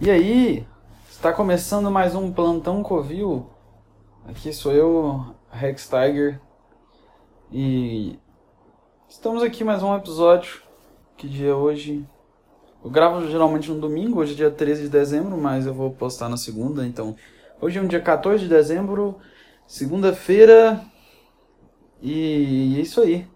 E aí, está começando mais um Plantão Covil. Aqui sou eu, Rex Tiger. E estamos aqui mais um episódio. Que dia é hoje? Eu gravo geralmente no domingo, hoje é dia 13 de dezembro, mas eu vou postar na segunda, então. Hoje é um dia 14 de dezembro, segunda-feira. E é isso aí.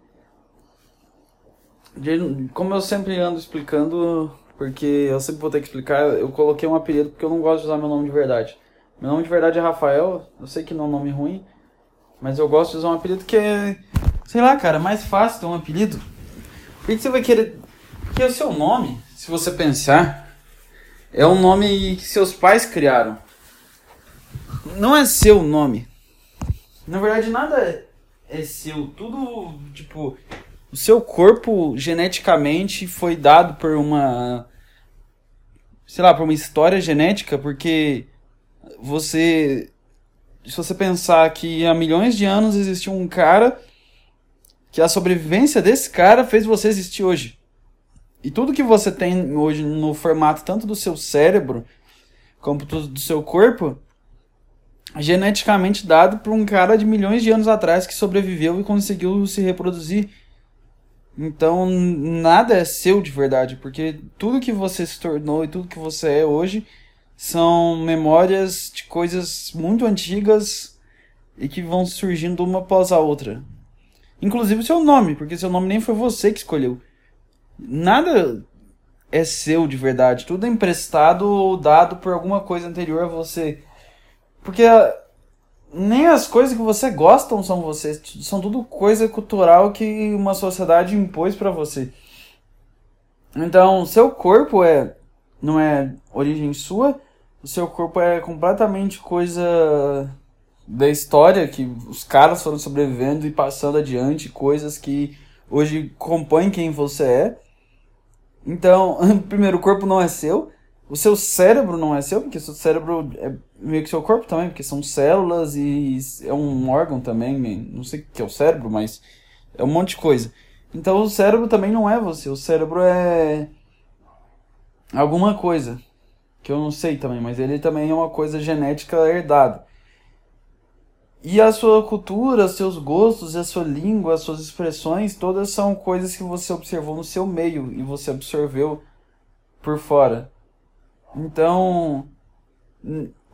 Como eu sempre ando explicando, porque eu sempre vou ter que explicar, eu coloquei um apelido porque eu não gosto de usar meu nome de verdade. Meu nome de verdade é Rafael, eu sei que não é um nome ruim, mas eu gosto de usar um apelido que é, sei lá, cara, mais fácil ter um apelido. Por que você vai querer. Que é o seu nome, se você pensar, é um nome que seus pais criaram. Não é seu nome. Na verdade, nada é seu. Tudo, tipo, o seu corpo geneticamente foi dado por uma sei lá, por uma história genética, porque você se você pensar que há milhões de anos existiu um cara que a sobrevivência desse cara fez você existir hoje. E tudo que você tem hoje no formato tanto do seu cérebro como do seu corpo é geneticamente dado por um cara de milhões de anos atrás que sobreviveu e conseguiu se reproduzir então, nada é seu de verdade, porque tudo que você se tornou e tudo que você é hoje são memórias de coisas muito antigas e que vão surgindo uma após a outra. Inclusive seu nome, porque seu nome nem foi você que escolheu. Nada é seu de verdade, tudo é emprestado ou dado por alguma coisa anterior a você. Porque nem as coisas que você gosta são você, são tudo coisa cultural que uma sociedade impôs para você. Então, seu corpo é não é origem sua, o seu corpo é completamente coisa da história que os caras foram sobrevivendo e passando adiante coisas que hoje compõem quem você é. Então, primeiro, o corpo não é seu. O seu cérebro não é seu, porque o seu cérebro é meio que seu corpo também, porque são células e é um órgão também, não sei o que é o cérebro, mas é um monte de coisa. Então o cérebro também não é você, o cérebro é alguma coisa que eu não sei também, mas ele também é uma coisa genética herdada. E a sua cultura, seus gostos, a sua língua, as suas expressões, todas são coisas que você observou no seu meio e você absorveu por fora. Então,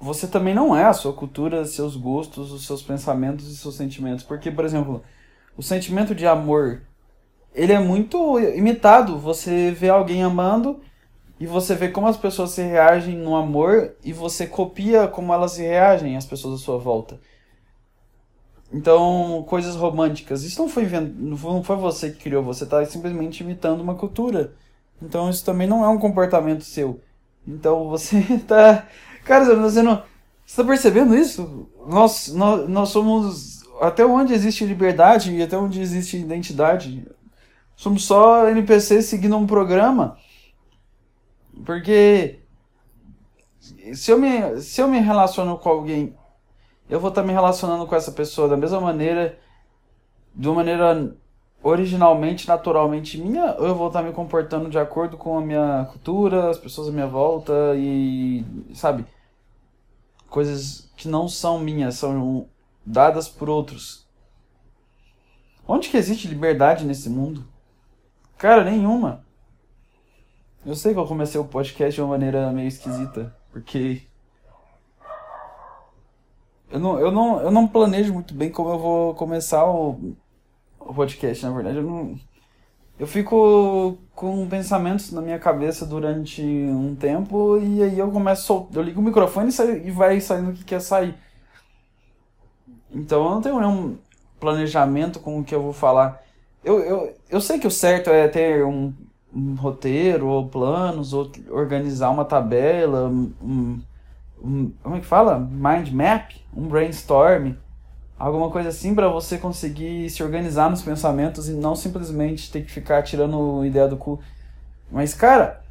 você também não é a sua cultura, seus gostos, os seus pensamentos e seus sentimentos. Porque, por exemplo, o sentimento de amor, ele é muito imitado. Você vê alguém amando e você vê como as pessoas se reagem no amor e você copia como elas se reagem as pessoas à sua volta. Então, coisas românticas. Isso não foi, não foi você que criou, você está simplesmente imitando uma cultura. Então, isso também não é um comportamento seu. Então você tá. Cara, você não. Você tá percebendo isso? Nós, nós, nós somos. Até onde existe liberdade e até onde existe identidade. Somos só NPCs seguindo um programa. Porque. Se eu me, se eu me relaciono com alguém, eu vou estar tá me relacionando com essa pessoa da mesma maneira. De uma maneira originalmente, naturalmente minha, ou eu vou estar me comportando de acordo com a minha cultura, as pessoas à minha volta e, sabe, coisas que não são minhas, são dadas por outros. Onde que existe liberdade nesse mundo? Cara, nenhuma. Eu sei que eu comecei o podcast de uma maneira meio esquisita, porque eu não, eu não, eu não planejo muito bem como eu vou começar o o podcast, na verdade. Eu, não, eu fico com pensamentos na minha cabeça durante um tempo e aí eu começo sol... eu ligo o microfone e, sai, e vai saindo o que quer sair. Então eu não tenho nenhum planejamento com o que eu vou falar. Eu, eu, eu sei que o certo é ter um, um roteiro, ou planos, ou organizar uma tabela, um, um, como é que fala? Mind map, um brainstorm alguma coisa assim para você conseguir se organizar nos pensamentos e não simplesmente ter que ficar tirando ideia do cu. Mas cara,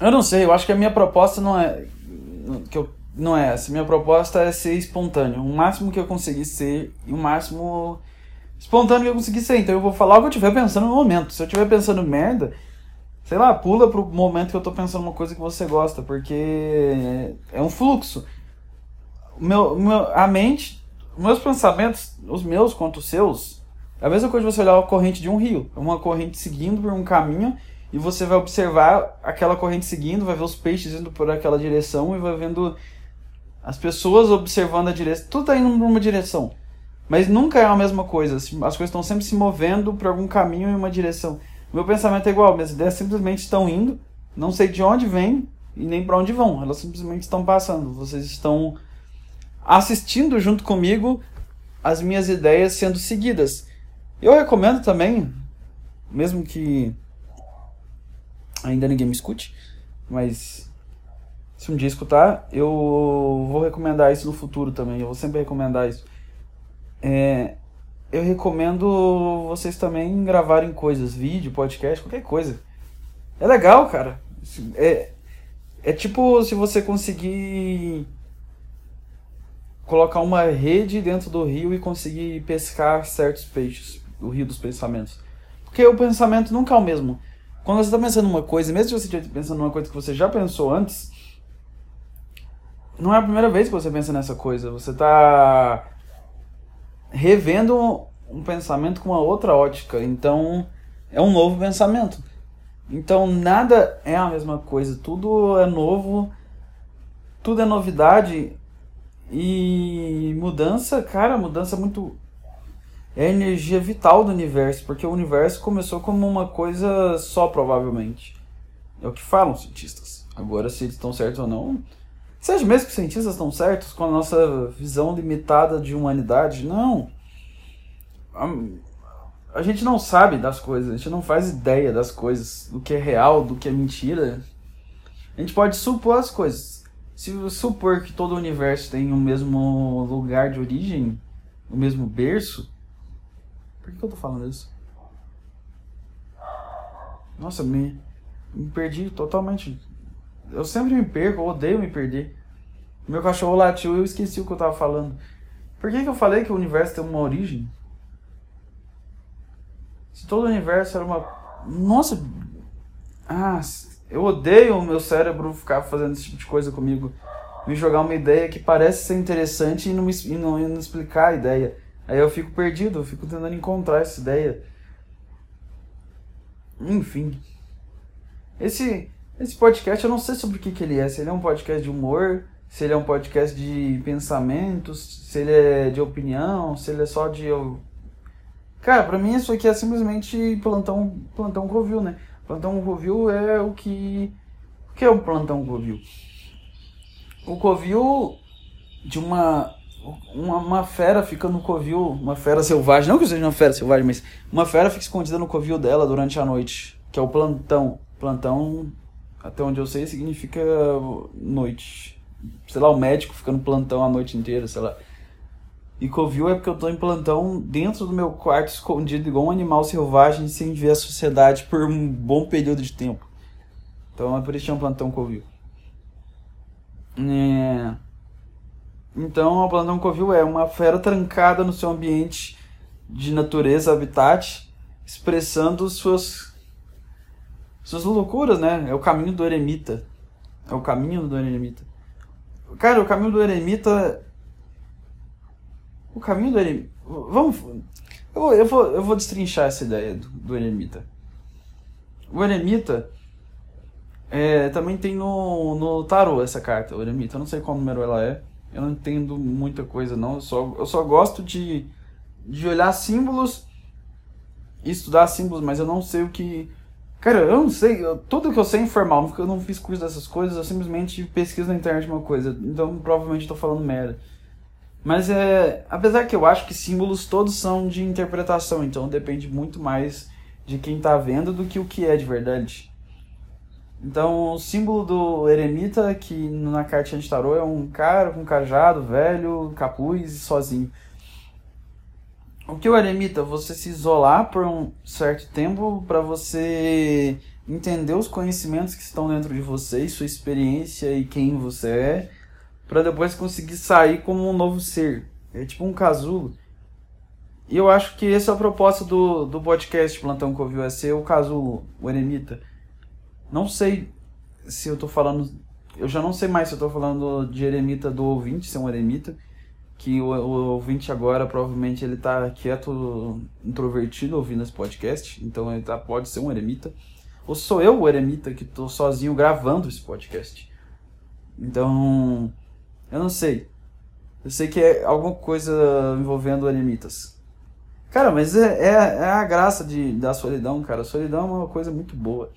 eu não sei, eu acho que a minha proposta não é que eu não é essa. Minha proposta é ser espontâneo, o máximo que eu conseguir ser e o máximo espontâneo que eu conseguir ser. Então eu vou falar o que eu estiver pensando no momento. Se eu estiver pensando merda, sei lá, pula pro momento que eu tô pensando uma coisa que você gosta, porque é um fluxo. Meu, meu, a mente, meus pensamentos, os meus quanto os seus, é a mesma coisa de você olhar a corrente de um rio, uma corrente seguindo por um caminho e você vai observar aquela corrente seguindo, vai ver os peixes indo por aquela direção e vai vendo as pessoas observando a direção. Tudo tá indo por uma direção. Mas nunca é a mesma coisa. As coisas estão sempre se movendo por algum caminho em uma direção. Meu pensamento é igual, minhas ideias simplesmente estão indo, não sei de onde vêm e nem para onde vão. Elas simplesmente estão passando. Vocês estão assistindo junto comigo as minhas ideias sendo seguidas. Eu recomendo também, mesmo que ainda ninguém me escute, mas se um dia escutar, eu vou recomendar isso no futuro também. Eu vou sempre recomendar isso. É, eu recomendo vocês também gravarem coisas, vídeo, podcast, qualquer coisa. É legal, cara. É, é tipo se você conseguir colocar uma rede dentro do rio e conseguir pescar certos peixes, o rio dos pensamentos. Porque o pensamento nunca é o mesmo. Quando você está pensando numa coisa, mesmo se você estiver pensando numa coisa que você já pensou antes, não é a primeira vez que você pensa nessa coisa. Você está revendo um pensamento com uma outra ótica. Então, é um novo pensamento. Então, nada é a mesma coisa. Tudo é novo, tudo é novidade. E mudança, cara, mudança muito. É a energia vital do universo, porque o universo começou como uma coisa só, provavelmente. É o que falam os cientistas. Agora, se eles estão certos ou não. Seja mesmo que os cientistas estão certos com a nossa visão limitada de humanidade? Não a gente não sabe das coisas, a gente não faz ideia das coisas, do que é real, do que é mentira. A gente pode supor as coisas. Se supor que todo o universo tem o mesmo lugar de origem, o mesmo berço, por que eu tô falando isso? Nossa, me, me perdi totalmente. Eu sempre me perco, eu odeio me perder. Meu cachorro latiu e eu esqueci o que eu tava falando. Por que, que eu falei que o universo tem uma origem? Se todo o universo era uma. Nossa! Ah, eu odeio o meu cérebro ficar fazendo esse tipo de coisa comigo. Me jogar uma ideia que parece ser interessante e não, me, e não, e não explicar a ideia. Aí eu fico perdido, eu fico tentando encontrar essa ideia. Enfim. Esse, esse podcast eu não sei sobre o que, que ele é. Se ele é um podcast de humor, se ele é um podcast de pensamentos, se ele é de opinião, se ele é só de Cara, pra mim isso aqui é simplesmente plantão, plantão Covil, né? Plantão Covil é o que... O que é o plantão Covil? O Covil de uma, uma... Uma fera fica no covil, uma fera selvagem, não que seja uma fera selvagem, mas uma fera fica escondida no covil dela durante a noite, que é o plantão. Plantão, até onde eu sei, significa noite. Sei lá, o médico fica no plantão a noite inteira, sei lá. E Covil é porque eu tô em plantão dentro do meu quarto, escondido, igual um animal selvagem, sem ver a sociedade por um bom período de tempo. Então é por isso que é um plantão Covil. É... Então, o plantão Covil é uma fera trancada no seu ambiente de natureza, habitat, expressando suas, suas loucuras, né? É o caminho do eremita. É o caminho do eremita. Cara, o caminho do eremita o caminho do eremita. Vamos. Eu vou, eu vou, eu vou destrinchar essa ideia do, do eremita. O eremita. É, também tem no, no tarô essa carta, o eremita. Eu não sei qual número ela é. Eu não entendo muita coisa, não. Eu só, eu só gosto de, de olhar símbolos e estudar símbolos, mas eu não sei o que. Cara, eu não sei. Eu, tudo que eu sei é informal. Eu não fiz curso dessas coisas, eu simplesmente pesquiso na internet uma coisa. Então provavelmente estou falando merda. Mas é. Apesar que eu acho que símbolos todos são de interpretação, então depende muito mais de quem está vendo do que o que é de verdade. Então, o símbolo do eremita, que na cartinha de tarô é um cara com cajado, velho, capuz e sozinho. O que o eremita? Você se isolar por um certo tempo para você entender os conhecimentos que estão dentro de você, sua experiência e quem você é para depois conseguir sair como um novo ser. É tipo um casulo. E eu acho que esse é o propósito do, do podcast Plantão Covil, é ser o casulo, o eremita. Não sei se eu tô falando. Eu já não sei mais se eu tô falando de eremita do ouvinte, ser um eremita. Que o, o ouvinte agora provavelmente ele tá quieto, introvertido ouvindo esse podcast. Então ele tá, pode ser um eremita. Ou sou eu o eremita que tô sozinho gravando esse podcast. Então. Eu não sei. Eu sei que é alguma coisa envolvendo eremitas. Cara, mas é, é, é, a graça de, da solidão, cara. A solidão é uma coisa muito boa.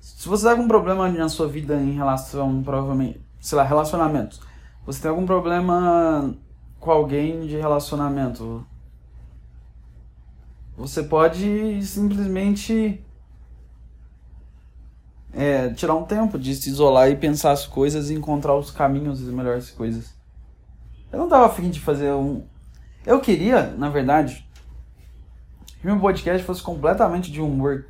Se você tá com um problema na sua vida em relação, provavelmente, sei lá, relacionamentos. Você tem algum problema com alguém de relacionamento. Você pode simplesmente é, tirar um tempo de se isolar e pensar as coisas e encontrar os caminhos e as melhores coisas. Eu não tava afim de fazer um. Eu queria, na verdade, que meu podcast fosse completamente de humor.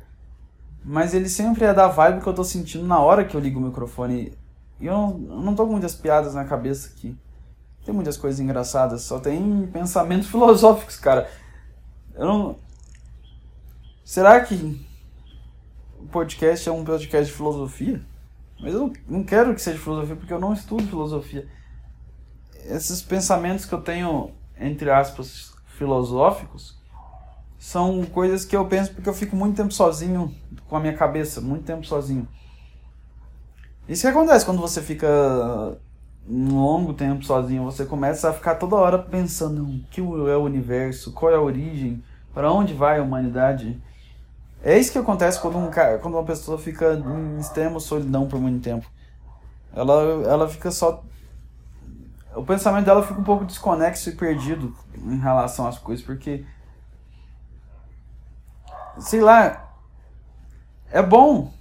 Mas ele sempre é da vibe que eu tô sentindo na hora que eu ligo o microfone. E eu não, eu não tô com muitas piadas na cabeça aqui. Tem muitas coisas engraçadas, só tem pensamentos filosóficos, cara. Eu não. Será que o podcast é um podcast de filosofia, mas eu não quero que seja filosofia porque eu não estudo filosofia. Esses pensamentos que eu tenho, entre aspas, filosóficos, são coisas que eu penso porque eu fico muito tempo sozinho com a minha cabeça, muito tempo sozinho. Isso que acontece quando você fica um longo tempo sozinho, você começa a ficar toda hora pensando o que é o universo, qual é a origem, para onde vai a humanidade. É isso que acontece quando, um quando uma pessoa fica em extremo solidão por muito tempo. Ela, ela fica só. O pensamento dela fica um pouco desconexo e perdido em relação às coisas, porque. Sei lá. É bom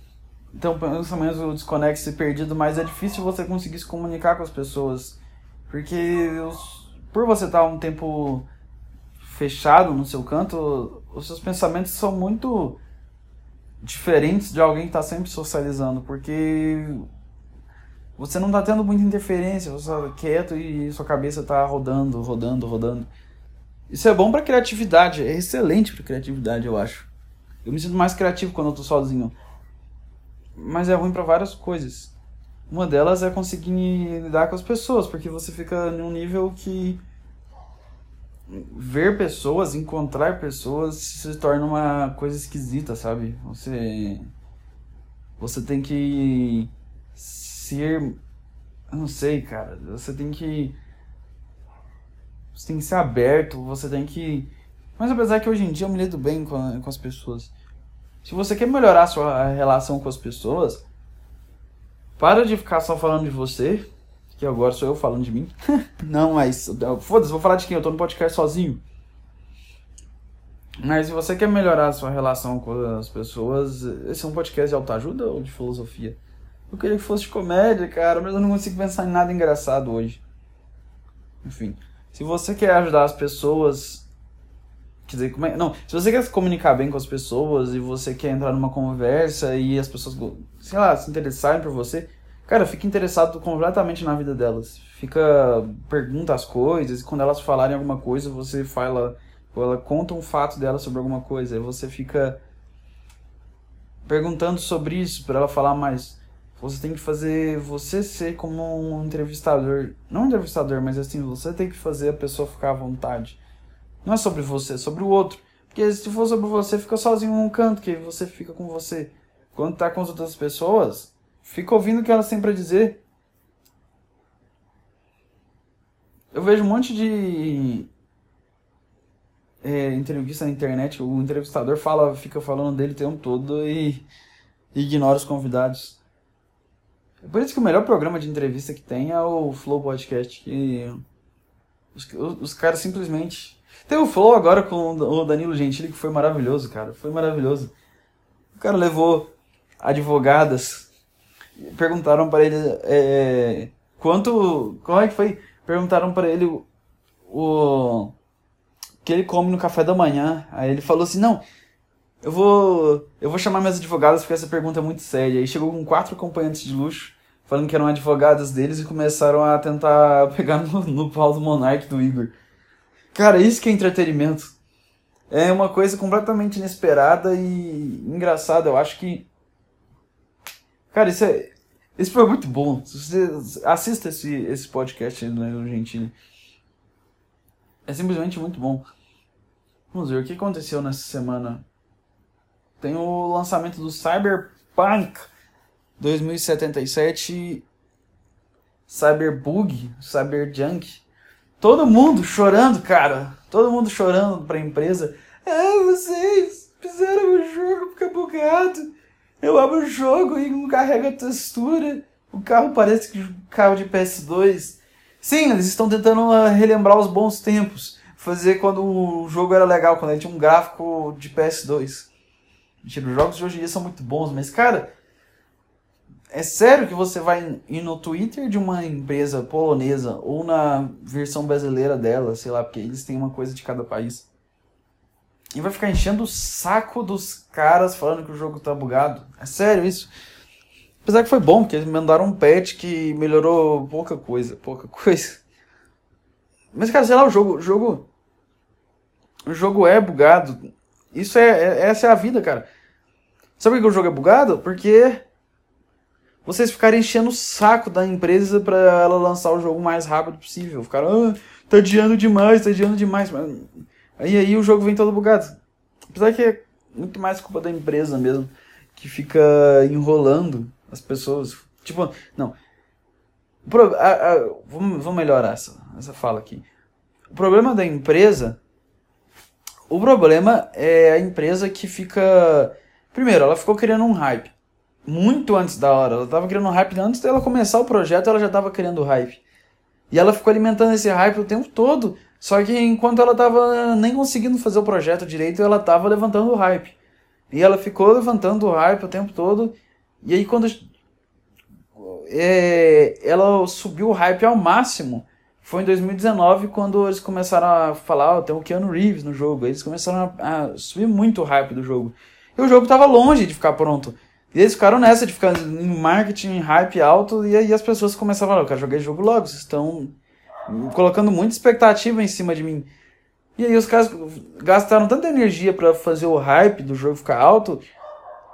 ter um pensamento desconexo e perdido, mas é difícil você conseguir se comunicar com as pessoas. Porque os, por você estar um tempo fechado no seu canto, os seus pensamentos são muito diferentes de alguém que está sempre socializando, porque você não está tendo muita interferência, você está quieto e sua cabeça está rodando, rodando, rodando. Isso é bom para criatividade, é excelente para criatividade, eu acho. Eu me sinto mais criativo quando eu tô sozinho. Mas é ruim para várias coisas. Uma delas é conseguir lidar com as pessoas, porque você fica num nível que ver pessoas, encontrar pessoas se torna uma coisa esquisita, sabe? Você você tem que ser eu não sei, cara. Você tem que você tem que ser aberto, você tem que mas apesar que hoje em dia eu me lido bem com, com as pessoas. Se você quer melhorar a sua relação com as pessoas, para de ficar só falando de você que agora sou eu falando de mim. não, mas. Foda-se, vou falar de quem? Eu tô no podcast sozinho. Mas se você quer melhorar a sua relação com as pessoas, esse é um podcast de autoajuda ou de filosofia? Eu queria que fosse de comédia, cara, mas eu não consigo pensar em nada engraçado hoje. Enfim, se você quer ajudar as pessoas. Quer dizer, como é, não, se você quer se comunicar bem com as pessoas e você quer entrar numa conversa e as pessoas, sei lá, se interessarem por você, Cara, fica interessado completamente na vida delas. Fica. pergunta as coisas, e quando elas falarem alguma coisa, você fala. Ela conta um fato dela sobre alguma coisa, e você fica perguntando sobre isso para ela falar mais. Você tem que fazer você ser como um entrevistador, não um entrevistador, mas assim, você tem que fazer a pessoa ficar à vontade. Não é sobre você, é sobre o outro. Porque se for sobre você, fica sozinho num canto, que você fica com você. Quando tá com as outras pessoas, Fica ouvindo o que elas têm para dizer. Eu vejo um monte de é, entrevista na internet, o entrevistador fala, fica falando dele o tempo todo e, e ignora os convidados. É por isso que o melhor programa de entrevista que tem é o Flow Podcast. Que os, os caras simplesmente. Tem o Flow agora com o Danilo Gentili, que foi maravilhoso, cara. Foi maravilhoso. O cara levou advogadas perguntaram para ele é, quanto. Como é que foi? Perguntaram para ele o, o que ele come no café da manhã. Aí ele falou assim: Não, eu vou eu vou chamar minhas advogadas porque essa pergunta é muito séria. Aí chegou com quatro acompanhantes de luxo, falando que eram advogadas deles e começaram a tentar pegar no, no pau do Monark do Igor. Cara, isso que é entretenimento. É uma coisa completamente inesperada e engraçada. Eu acho que Cara, isso é. Esse foi muito bom. Você assista esse, esse podcast Danilo Gentili. É simplesmente muito bom. Vamos ver o que aconteceu nessa semana. Tem o lançamento do Cyberpunk 2077 Cyberbug, Cyberjunk. Todo mundo chorando, cara. Todo mundo chorando pra empresa. Ah, vocês fizeram o jogo ficar bugado. Eu abro o jogo e não carrega a textura. O carro parece que um carro de PS2. Sim, eles estão tentando ah, relembrar os bons tempos. Fazer quando o jogo era legal, quando ele tinha um gráfico de PS2. Mentira, os jogos de hoje em dia são muito bons, mas cara, é sério que você vai ir no Twitter de uma empresa polonesa ou na versão brasileira dela, sei lá, porque eles têm uma coisa de cada país. E vai ficar enchendo o saco dos caras falando que o jogo tá bugado. É sério isso. Apesar que foi bom, porque eles mandaram um patch que melhorou pouca coisa, pouca coisa. Mas, cara, sei lá, o jogo. O jogo, o jogo é bugado. Isso é, é Essa é a vida, cara. Sabe por que o jogo é bugado? Porque vocês ficarem enchendo o saco da empresa para ela lançar o jogo o mais rápido possível. Ficaram, ah, tá adiando demais, tá adiando demais. Aí aí o jogo vem todo bugado. Apesar que é muito mais culpa da empresa mesmo, que fica enrolando as pessoas. Tipo, não. Pro, a, a, vamos, vamos melhorar essa, essa fala aqui. O problema da empresa. O problema é a empresa que fica. Primeiro, ela ficou criando um hype muito antes da hora. Ela tava criando hype antes dela começar o projeto, ela já tava criando hype. E ela ficou alimentando esse hype o tempo todo. Só que enquanto ela tava nem conseguindo fazer o projeto direito, ela tava levantando o hype. E ela ficou levantando o hype o tempo todo. E aí quando é, ela subiu o hype ao máximo, foi em 2019 quando eles começaram a falar, oh, tem o Keanu Reeves no jogo. Eles começaram a, a subir muito o hype do jogo. E o jogo tava longe de ficar pronto. E eles ficaram nessa de ficar em marketing, hype alto, e aí as pessoas começaram a falar, eu quero jogar jogo logo, vocês estão colocando muita expectativa em cima de mim. E aí os caras gastaram tanta energia para fazer o hype do jogo ficar alto,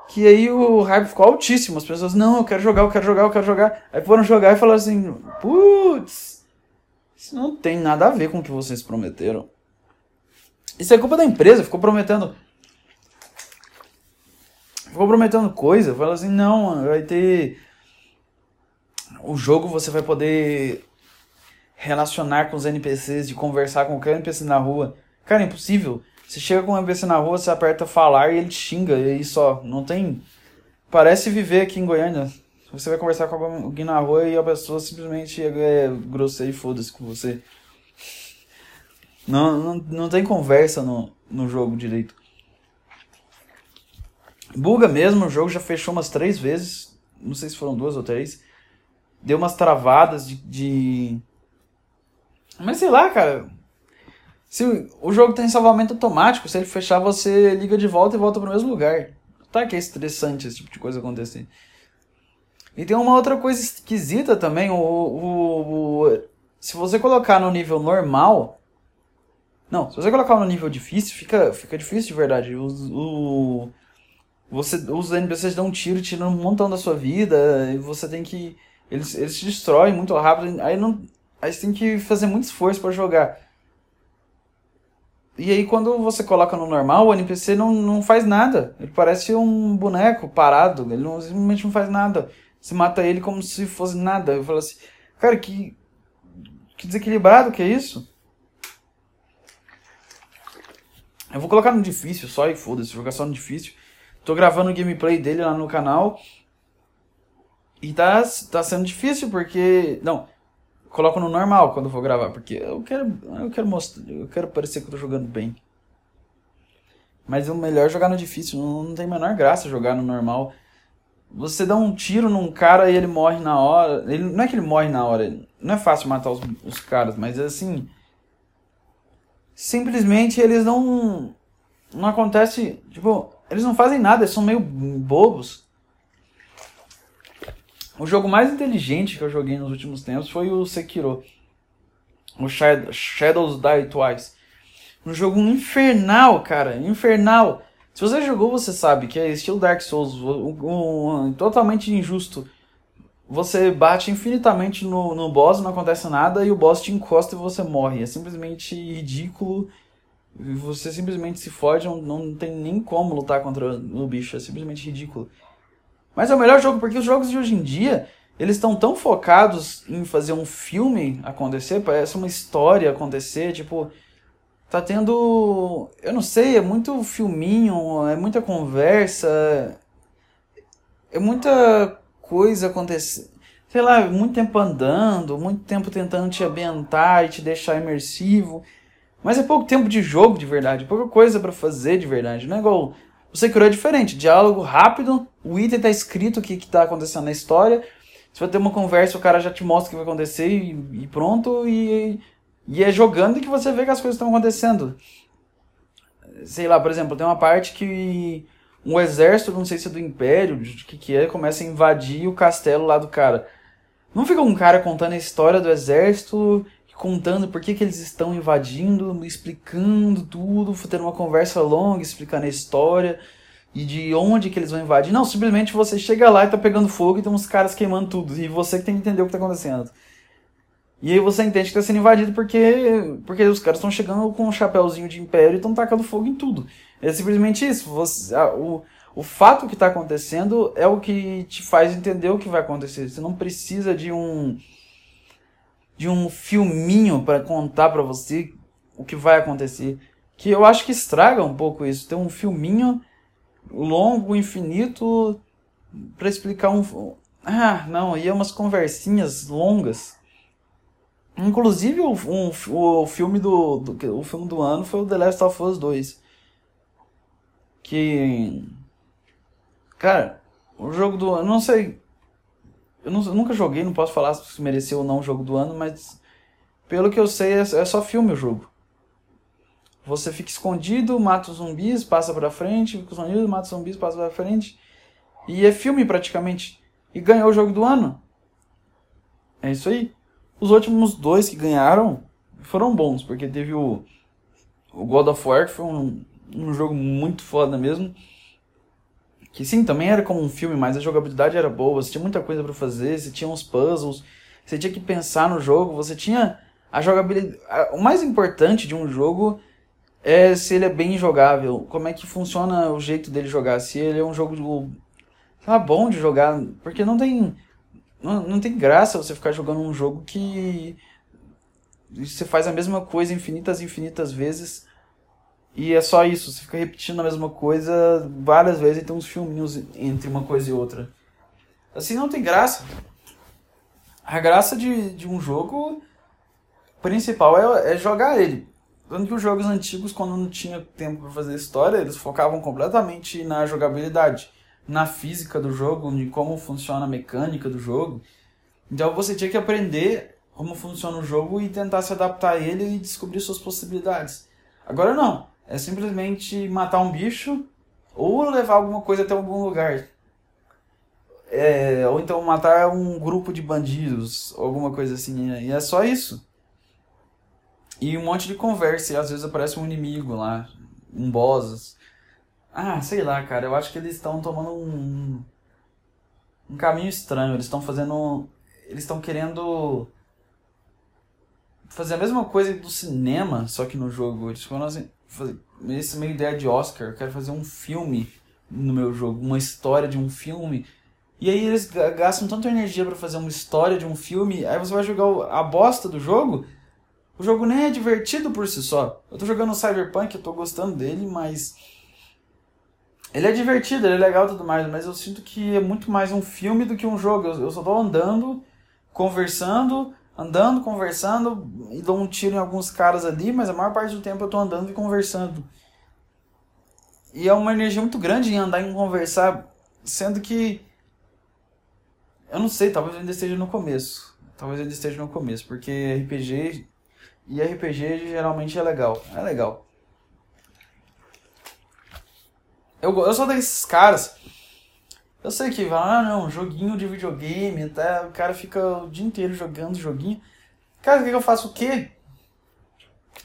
que aí o hype ficou altíssimo. As pessoas, não, eu quero jogar, eu quero jogar, eu quero jogar. Aí foram jogar e falaram assim, putz, isso não tem nada a ver com o que vocês prometeram. Isso é culpa da empresa, ficou prometendo ficou prometendo coisa, fala assim, não, vai ter o jogo você vai poder relacionar com os NPCs, de conversar com qualquer NPC na rua. Cara, é impossível. Você chega com um NPC na rua, você aperta falar e ele te xinga, e aí só. Não tem. Parece viver aqui em Goiânia. Você vai conversar com alguém na rua e a pessoa simplesmente é grosseira e foda-se com você. Não, não, não tem conversa no, no jogo direito. Buga mesmo, o jogo já fechou umas três vezes. Não sei se foram duas ou três. Deu umas travadas de. de... Mas sei lá, cara. Se o jogo tem salvamento automático, se ele fechar, você liga de volta e volta pro mesmo lugar. Tá que é estressante esse tipo de coisa acontecer. E tem uma outra coisa esquisita também. O, o, o, se você colocar no nível normal. Não, se você colocar no nível difícil, fica, fica difícil de verdade. O, o, você, os NPCs dão um tiro, tiram um montão da sua vida, e você tem que. Eles, eles te destroem muito rápido, aí, não, aí você tem que fazer muito esforço para jogar. E aí quando você coloca no normal, o NPC não, não faz nada. Ele parece um boneco parado, ele não, simplesmente não faz nada. Você mata ele como se fosse nada. Eu falo assim, cara, que, que desequilibrado que é isso? Eu vou colocar no difícil só e foda-se, jogar só no difícil. Tô gravando o gameplay dele lá no canal. E tá, tá sendo difícil porque. Não. Coloco no normal quando for gravar. Porque eu quero. Eu quero mostrar. Eu quero parecer que eu tô jogando bem. Mas o melhor é jogar no difícil. Não, não tem a menor graça jogar no normal. Você dá um tiro num cara e ele morre na hora. Ele, não é que ele morre na hora. Não é fácil matar os, os caras, mas assim. Simplesmente eles não. Não acontece. Tipo, eles não fazem nada, eles são meio bobos. O jogo mais inteligente que eu joguei nos últimos tempos foi o Sekiro. O Shadows Die Twice. Um jogo infernal, cara. Infernal. Se você jogou, você sabe que é estilo Dark Souls, um, um, totalmente injusto. Você bate infinitamente no, no boss, não acontece nada, e o boss te encosta e você morre. É simplesmente ridículo. Você simplesmente se fode, não, não tem nem como lutar contra o bicho. É simplesmente ridículo. Mas é o melhor jogo, porque os jogos de hoje em dia, eles estão tão focados em fazer um filme acontecer, parece uma história acontecer, tipo, tá tendo, eu não sei, é muito filminho, é muita conversa, é muita coisa acontecendo, sei lá, muito tempo andando, muito tempo tentando te ambientar e te deixar imersivo. Mas é pouco tempo de jogo de verdade, pouca coisa para fazer de verdade. Não é igual. O Sekiro é diferente, diálogo rápido, o item tá escrito o que, que tá acontecendo na história. Se vai ter uma conversa, o cara já te mostra o que vai acontecer e, e pronto. E, e é jogando que você vê que as coisas estão acontecendo. Sei lá, por exemplo, tem uma parte que um exército, não sei se é do Império, de que que é, começa a invadir o castelo lá do cara. Não fica um cara contando a história do exército contando por que, que eles estão invadindo, explicando tudo, tendo uma conversa longa, explicando a história e de onde que eles vão invadir. Não, simplesmente você chega lá e tá pegando fogo e tem uns caras queimando tudo. E você que tem que entender o que tá acontecendo. E aí você entende que tá sendo invadido porque, porque os caras estão chegando com um chapéuzinho de império e estão tacando fogo em tudo. É simplesmente isso. Você, a, o, o fato que está acontecendo é o que te faz entender o que vai acontecer. Você não precisa de um de um filminho para contar para você o que vai acontecer. Que eu acho que estraga um pouco isso. Tem um filminho longo, infinito, para explicar um. Ah, não, e é umas conversinhas longas. Inclusive, o, um, o filme do, do, o filme do ano foi o The Last of Us 2. Que. Cara, o jogo do ano, não sei. Eu, não, eu, nunca joguei, não posso falar se mereceu ou não o jogo do ano, mas pelo que eu sei é, é só filme o jogo. Você fica escondido, mata os zumbis, passa pra frente, fica escondido, mata os zumbis, passa pra frente. E é filme praticamente. E ganhou o jogo do ano. É isso aí. Os últimos dois que ganharam foram bons, porque teve o, o God of War, que foi um, um jogo muito foda mesmo. Que sim, também era como um filme, mas a jogabilidade era boa, você tinha muita coisa para fazer, você tinha uns puzzles, você tinha que pensar no jogo, você tinha a jogabilidade. O mais importante de um jogo é se ele é bem jogável, como é que funciona o jeito dele jogar, se ele é um jogo lá, bom de jogar, porque não tem não, não tem graça você ficar jogando um jogo que você faz a mesma coisa infinitas infinitas vezes e é só isso, você fica repetindo a mesma coisa várias vezes e tem uns filminhos entre uma coisa e outra. Assim não tem graça. A graça de, de um jogo principal é, é jogar ele. Tanto que os jogos antigos, quando não tinha tempo para fazer história, eles focavam completamente na jogabilidade, na física do jogo, de como funciona a mecânica do jogo. Então você tinha que aprender como funciona o jogo e tentar se adaptar a ele e descobrir suas possibilidades. Agora não. É simplesmente matar um bicho ou levar alguma coisa até algum lugar. É, ou então matar um grupo de bandidos, alguma coisa assim. E é só isso. E um monte de conversa, e às vezes aparece um inimigo lá, um boss. Ah, sei lá, cara, eu acho que eles estão tomando um, um caminho estranho. Eles estão fazendo. Eles estão querendo fazer a mesma coisa do cinema, só que no jogo. Eles foram assim, essa minha ideia de Oscar, eu quero fazer um filme no meu jogo, uma história de um filme. E aí eles gastam tanta energia para fazer uma história de um filme, aí você vai jogar a bosta do jogo. O jogo nem é divertido por si só. Eu tô jogando Cyberpunk, eu tô gostando dele, mas ele é divertido, ele é legal e tudo mais, mas eu sinto que é muito mais um filme do que um jogo. Eu, só tô andando, conversando, andando, conversando, e dou um tiro em alguns caras ali, mas a maior parte do tempo eu tô andando e conversando. E é uma energia muito grande em andar e conversar, sendo que. Eu não sei, talvez eu ainda esteja no começo. Talvez eu ainda esteja no começo, porque RPG. E RPG geralmente é legal. É legal. Eu, eu sou desses caras eu sei que, ah, não, joguinho de videogame, tá? o cara fica o dia inteiro jogando joguinho. Cara, o que, que eu faço o quê?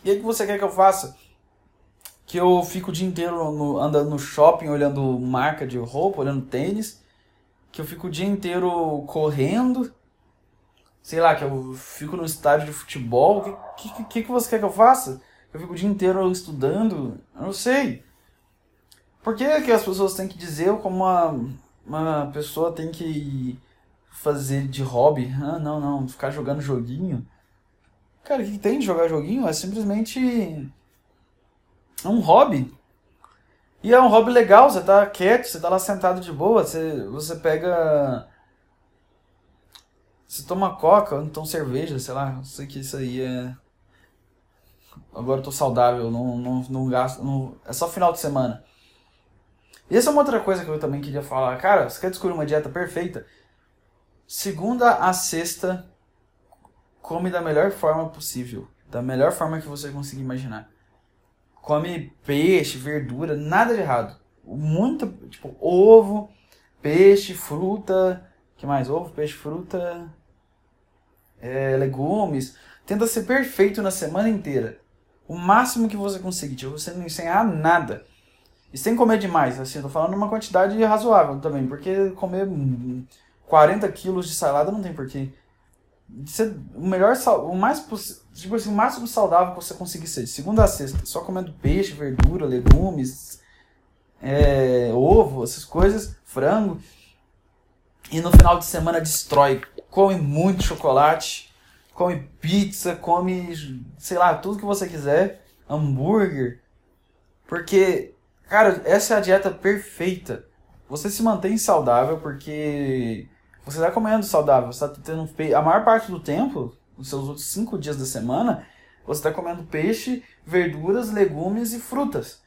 E aí que você quer que eu faça? que eu fico o dia inteiro no, andando no shopping olhando marca de roupa, olhando tênis, que eu fico o dia inteiro correndo, sei lá, que eu fico no estádio de futebol, o que, que, que, que você quer que eu faça? Eu fico o dia inteiro estudando, eu não sei. Por que, que as pessoas têm que dizer como uma, uma pessoa tem que fazer de hobby? Ah, não, não, ficar jogando joguinho. Cara, o que tem de jogar joguinho? É simplesmente um hobby. E é um hobby legal, você tá quieto, você tá lá sentado de boa, você, você pega. Você toma coca, ou então cerveja, sei lá, eu sei que isso aí é. Agora eu tô saudável, não, não, não gasto. Não... É só final de semana. E essa é uma outra coisa que eu também queria falar. Cara, você quer descobrir uma dieta perfeita? Segunda a sexta, come da melhor forma possível. Da melhor forma que você conseguir imaginar come peixe, verdura, nada de errado. Muito, tipo, ovo, peixe, fruta, que mais? Ovo, peixe, fruta, é, legumes. Tenta ser perfeito na semana inteira. O máximo que você conseguir, tipo, você não ensinar nada. E sem comer demais, assim, eu tô falando uma quantidade razoável também, porque comer 40 quilos de salada não tem porquê ser o melhor, o mais tipo assim, o máximo saudável que você conseguir ser, de segunda a sexta, só comendo peixe, verdura, legumes, é, ovo, essas coisas, frango. E no final de semana destrói, come muito chocolate, come pizza, come, sei lá, tudo que você quiser, hambúrguer. Porque, cara, essa é a dieta perfeita. Você se mantém saudável porque você está comendo saudável, você está tendo a maior parte do tempo, os seus outros cinco dias da semana, você está comendo peixe, verduras, legumes e frutas.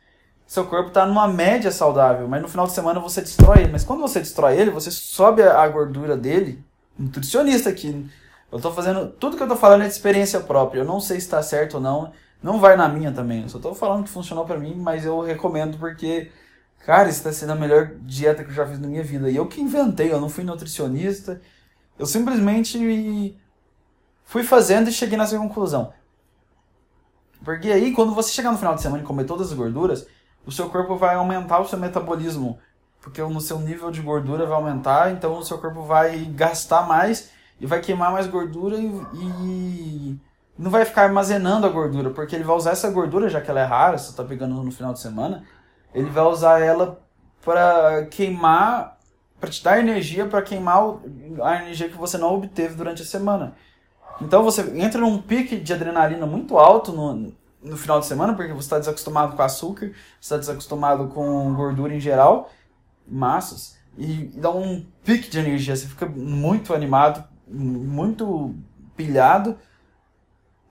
Seu corpo está numa média saudável, mas no final de semana você destrói ele. Mas quando você destrói ele, você sobe a gordura dele. Nutricionista aqui. Eu estou fazendo. Tudo que eu estou falando é de experiência própria. Eu não sei se está certo ou não. Não vai na minha também. Eu só estou falando que funcionou para mim, mas eu recomendo porque Cara, isso está sendo a melhor dieta que eu já fiz na minha vida. E eu que inventei, eu não fui nutricionista. Eu simplesmente fui fazendo e cheguei nessa conclusão. Porque aí, quando você chegar no final de semana e comer todas as gorduras, o seu corpo vai aumentar o seu metabolismo. Porque o seu nível de gordura vai aumentar, então o seu corpo vai gastar mais e vai queimar mais gordura e, e não vai ficar armazenando a gordura, porque ele vai usar essa gordura, já que ela é rara, você está pegando no final de semana, ele vai usar ela para queimar, para te dar energia para queimar a energia que você não obteve durante a semana. Então você entra num pique de adrenalina muito alto no, no final de semana, porque você está desacostumado com açúcar, você está desacostumado com gordura em geral, massas, e dá um pique de energia, você fica muito animado, muito pilhado.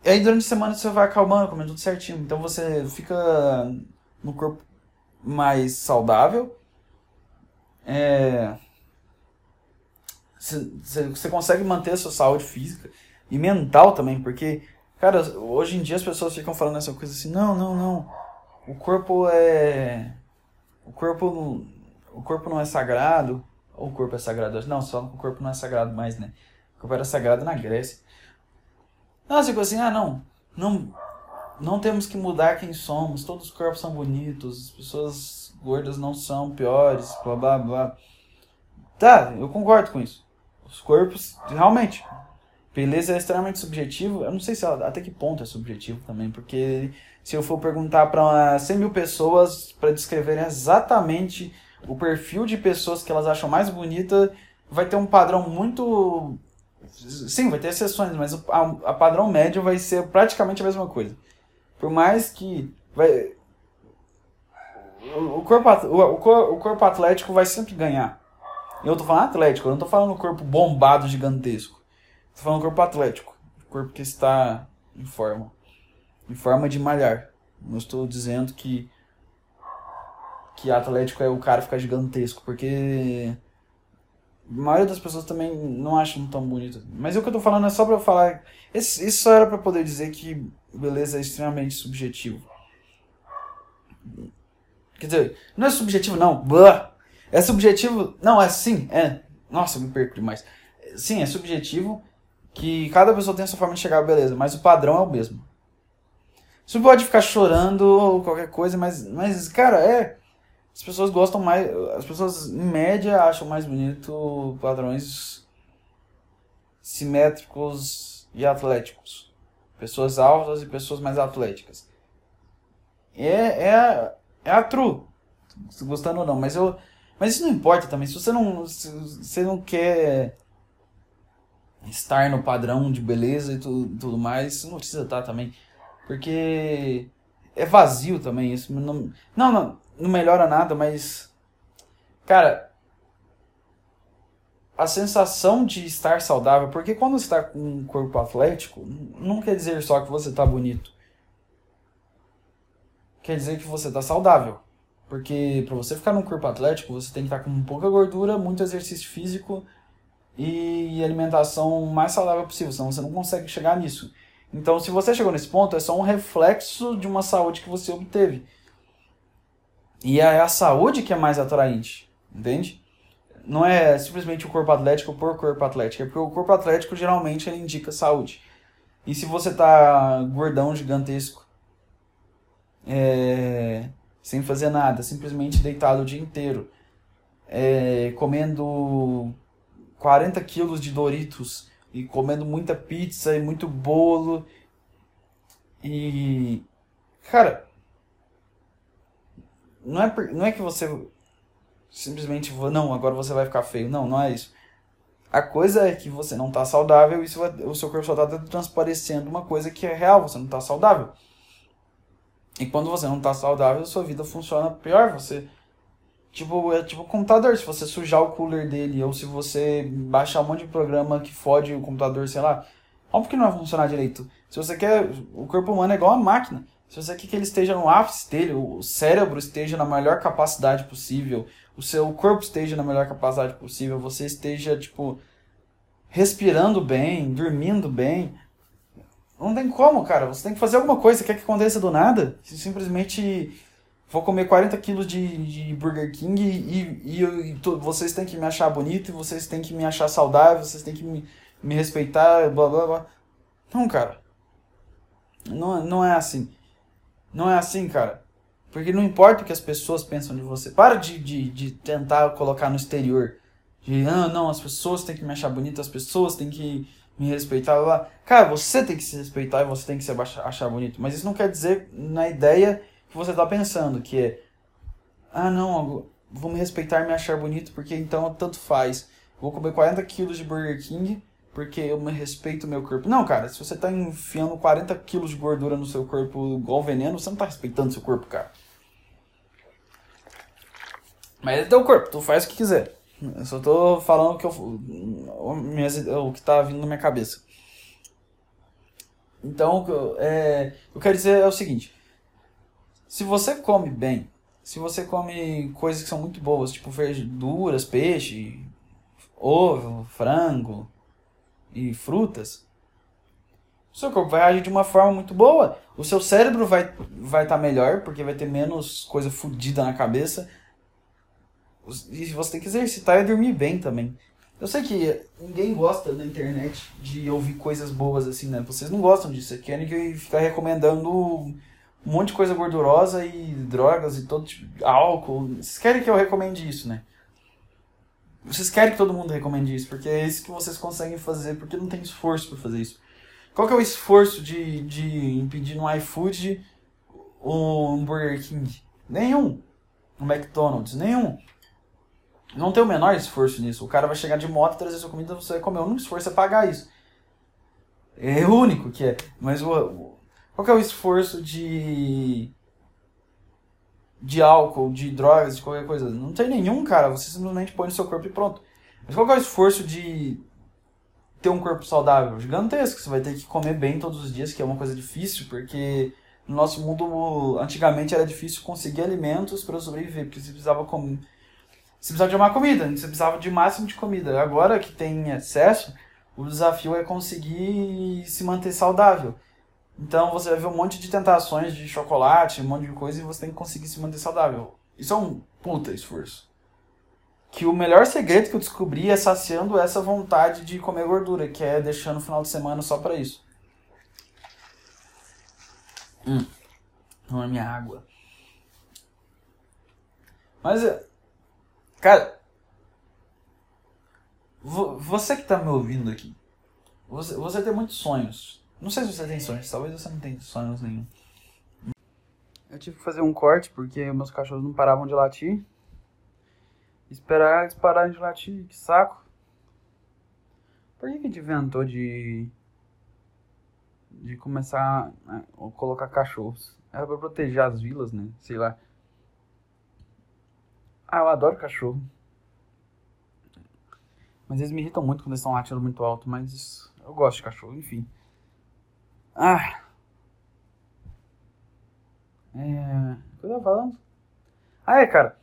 E aí durante a semana você vai acalmando, comendo tudo certinho. Então você fica no corpo mais saudável. É, você consegue manter a sua saúde física e mental também, porque, cara, hoje em dia as pessoas ficam falando essa coisa assim, não, não, não, o corpo é... o corpo, o corpo não é sagrado, ou o corpo é sagrado, não, só o corpo não é sagrado mais, né, o corpo era sagrado na Grécia. Não, você assim, ah, não, não, não temos que mudar quem somos, todos os corpos são bonitos, as pessoas gordas não são piores, blá blá blá. Tá, eu concordo com isso. Os corpos, realmente, beleza é extremamente subjetivo. Eu não sei se até que ponto é subjetivo também, porque se eu for perguntar para 100 mil pessoas para descreverem exatamente o perfil de pessoas que elas acham mais bonita, vai ter um padrão muito. Sim, vai ter exceções, mas a, a padrão médio vai ser praticamente a mesma coisa. Por mais que vai o corpo, o, o corpo atlético vai sempre ganhar. Eu tô falando atlético, eu não tô falando corpo bombado gigantesco. Tô falando corpo atlético. Corpo que está em forma. Em forma de malhar. Não estou dizendo que que atlético é o cara ficar gigantesco, porque a maioria das pessoas também não acham tão bonito. Mas o que eu tô falando é só pra falar. Isso só era pra poder dizer que beleza é extremamente subjetivo. Quer dizer, não é subjetivo, não. É subjetivo. Não, é sim, é. Nossa, eu me perco demais. Sim, é subjetivo que cada pessoa tem a sua forma de chegar à beleza, mas o padrão é o mesmo. Você pode ficar chorando ou qualquer coisa, mas, mas, cara, é. As pessoas gostam mais. As pessoas, em média, acham mais bonito padrões simétricos e atléticos. Pessoas altas e pessoas mais atléticas. É, é, é a true. Se gostando ou não. Mas eu. Mas isso não importa também. Se você não. Se você não quer estar no padrão de beleza e tudo, tudo mais, não precisa estar também. Porque é vazio também isso. Não, não, não, não melhora nada, mas. Cara. A sensação de estar saudável, porque quando você está com um corpo atlético, não quer dizer só que você está bonito. Quer dizer que você está saudável. Porque para você ficar num corpo atlético, você tem que estar tá com pouca gordura, muito exercício físico e alimentação mais saudável possível, senão você não consegue chegar nisso. Então, se você chegou nesse ponto, é só um reflexo de uma saúde que você obteve. E é a saúde que é mais atraente, entende? Não é simplesmente o corpo atlético por corpo atlético, é porque o corpo atlético geralmente ele indica saúde. E se você tá gordão, gigantesco, é, sem fazer nada, simplesmente deitado o dia inteiro, é, comendo 40 quilos de Doritos e comendo muita pizza e muito bolo. E. Cara. Não é, não é que você simplesmente. Não, agora você vai ficar feio. Não, não é isso. A coisa é que você não está saudável e o seu corpo só está transparecendo uma coisa que é real. Você não está saudável. E quando você não está saudável, sua vida funciona pior. Você Tipo, é tipo computador, se você sujar o cooler dele ou se você baixar um monte de programa que fode o computador, sei lá, óbvio que não vai funcionar direito. Se você quer, o corpo humano é igual a máquina. Se você quer que ele esteja no ápice dele, o cérebro esteja na melhor capacidade possível, o seu corpo esteja na melhor capacidade possível, você esteja, tipo, respirando bem, dormindo bem, não tem como, cara. Você tem que fazer alguma coisa. Quer que aconteça do nada? Simplesmente vou comer 40 quilos de, de Burger King e, e, e, e vocês têm que me achar bonito, e vocês têm que me achar saudável, vocês têm que me, me respeitar, blá blá blá. Não, cara. Não, não é assim. Não é assim, cara. Porque não importa o que as pessoas pensam de você. Para de, de, de tentar colocar no exterior. De, ah, não, as pessoas têm que me achar bonito, as pessoas têm que me respeitar. Blá, blá. Cara, você tem que se respeitar e você tem que se achar bonito. Mas isso não quer dizer na ideia que você está pensando, que é ah não, vou me respeitar e me achar bonito porque então tanto faz. Vou comer 40 quilos de Burger King porque eu me respeito o meu corpo. Não, cara, se você está enfiando 40 quilos de gordura no seu corpo igual veneno, você não está respeitando seu corpo, cara. Mas é teu corpo, tu faz o que quiser. Eu só tô falando o que eu, o que tá vindo na minha cabeça. Então, é, eu quero dizer é o seguinte: se você come bem, se você come coisas que são muito boas, tipo verduras, peixe, ovo, frango e frutas, o seu corpo vai agir de uma forma muito boa. O seu cérebro vai estar vai tá melhor, porque vai ter menos coisa fodida na cabeça. E você tem que exercitar e dormir bem também. Eu sei que ninguém gosta na internet de ouvir coisas boas assim, né? Vocês não gostam disso. Querem que ficar recomendando um monte de coisa gordurosa e drogas e todo tipo de álcool. Vocês querem que eu recomende isso, né? Vocês querem que todo mundo recomende isso, porque é isso que vocês conseguem fazer, porque não tem esforço para fazer isso. Qual que é o esforço de, de impedir no iFood um Burger King? Nenhum. No McDonald's? Nenhum. Não tem o menor esforço nisso. O cara vai chegar de moto, trazer sua comida, você vai comer. O único esforço é pagar isso. É o único que é. Mas o, qual que é o esforço de de álcool, de drogas, de qualquer coisa? Não tem nenhum, cara. Você simplesmente põe no seu corpo e pronto. Mas qual é o esforço de ter um corpo saudável? Gigantesco. Você vai ter que comer bem todos os dias, que é uma coisa difícil, porque no nosso mundo, antigamente era difícil conseguir alimentos para sobreviver, porque você precisava comer. Você precisava de uma comida, você precisava de máximo de comida. Agora que tem excesso, o desafio é conseguir se manter saudável. Então você vai ver um monte de tentações de chocolate, um monte de coisa e você tem que conseguir se manter saudável. Isso é um puta esforço. Que o melhor segredo que eu descobri é saciando essa vontade de comer gordura, que é deixando o final de semana só para isso. Hum. Não é minha água. Mas, cara, você que tá me ouvindo aqui, você, você tem muitos sonhos. Não sei se você tem sonhos, talvez você não tenha sonhos nenhum. Eu tive que fazer um corte porque meus cachorros não paravam de latir. Esperar eles pararem de latir, que saco. Por que, que a gente inventou de. de começar a colocar cachorros? Era pra proteger as vilas, né? Sei lá. Ah, eu adoro cachorro. Mas eles me irritam muito quando eles estão latindo muito alto, mas eu gosto de cachorro, enfim. Ah. É. O que eu tava falando? Ah, é, cara.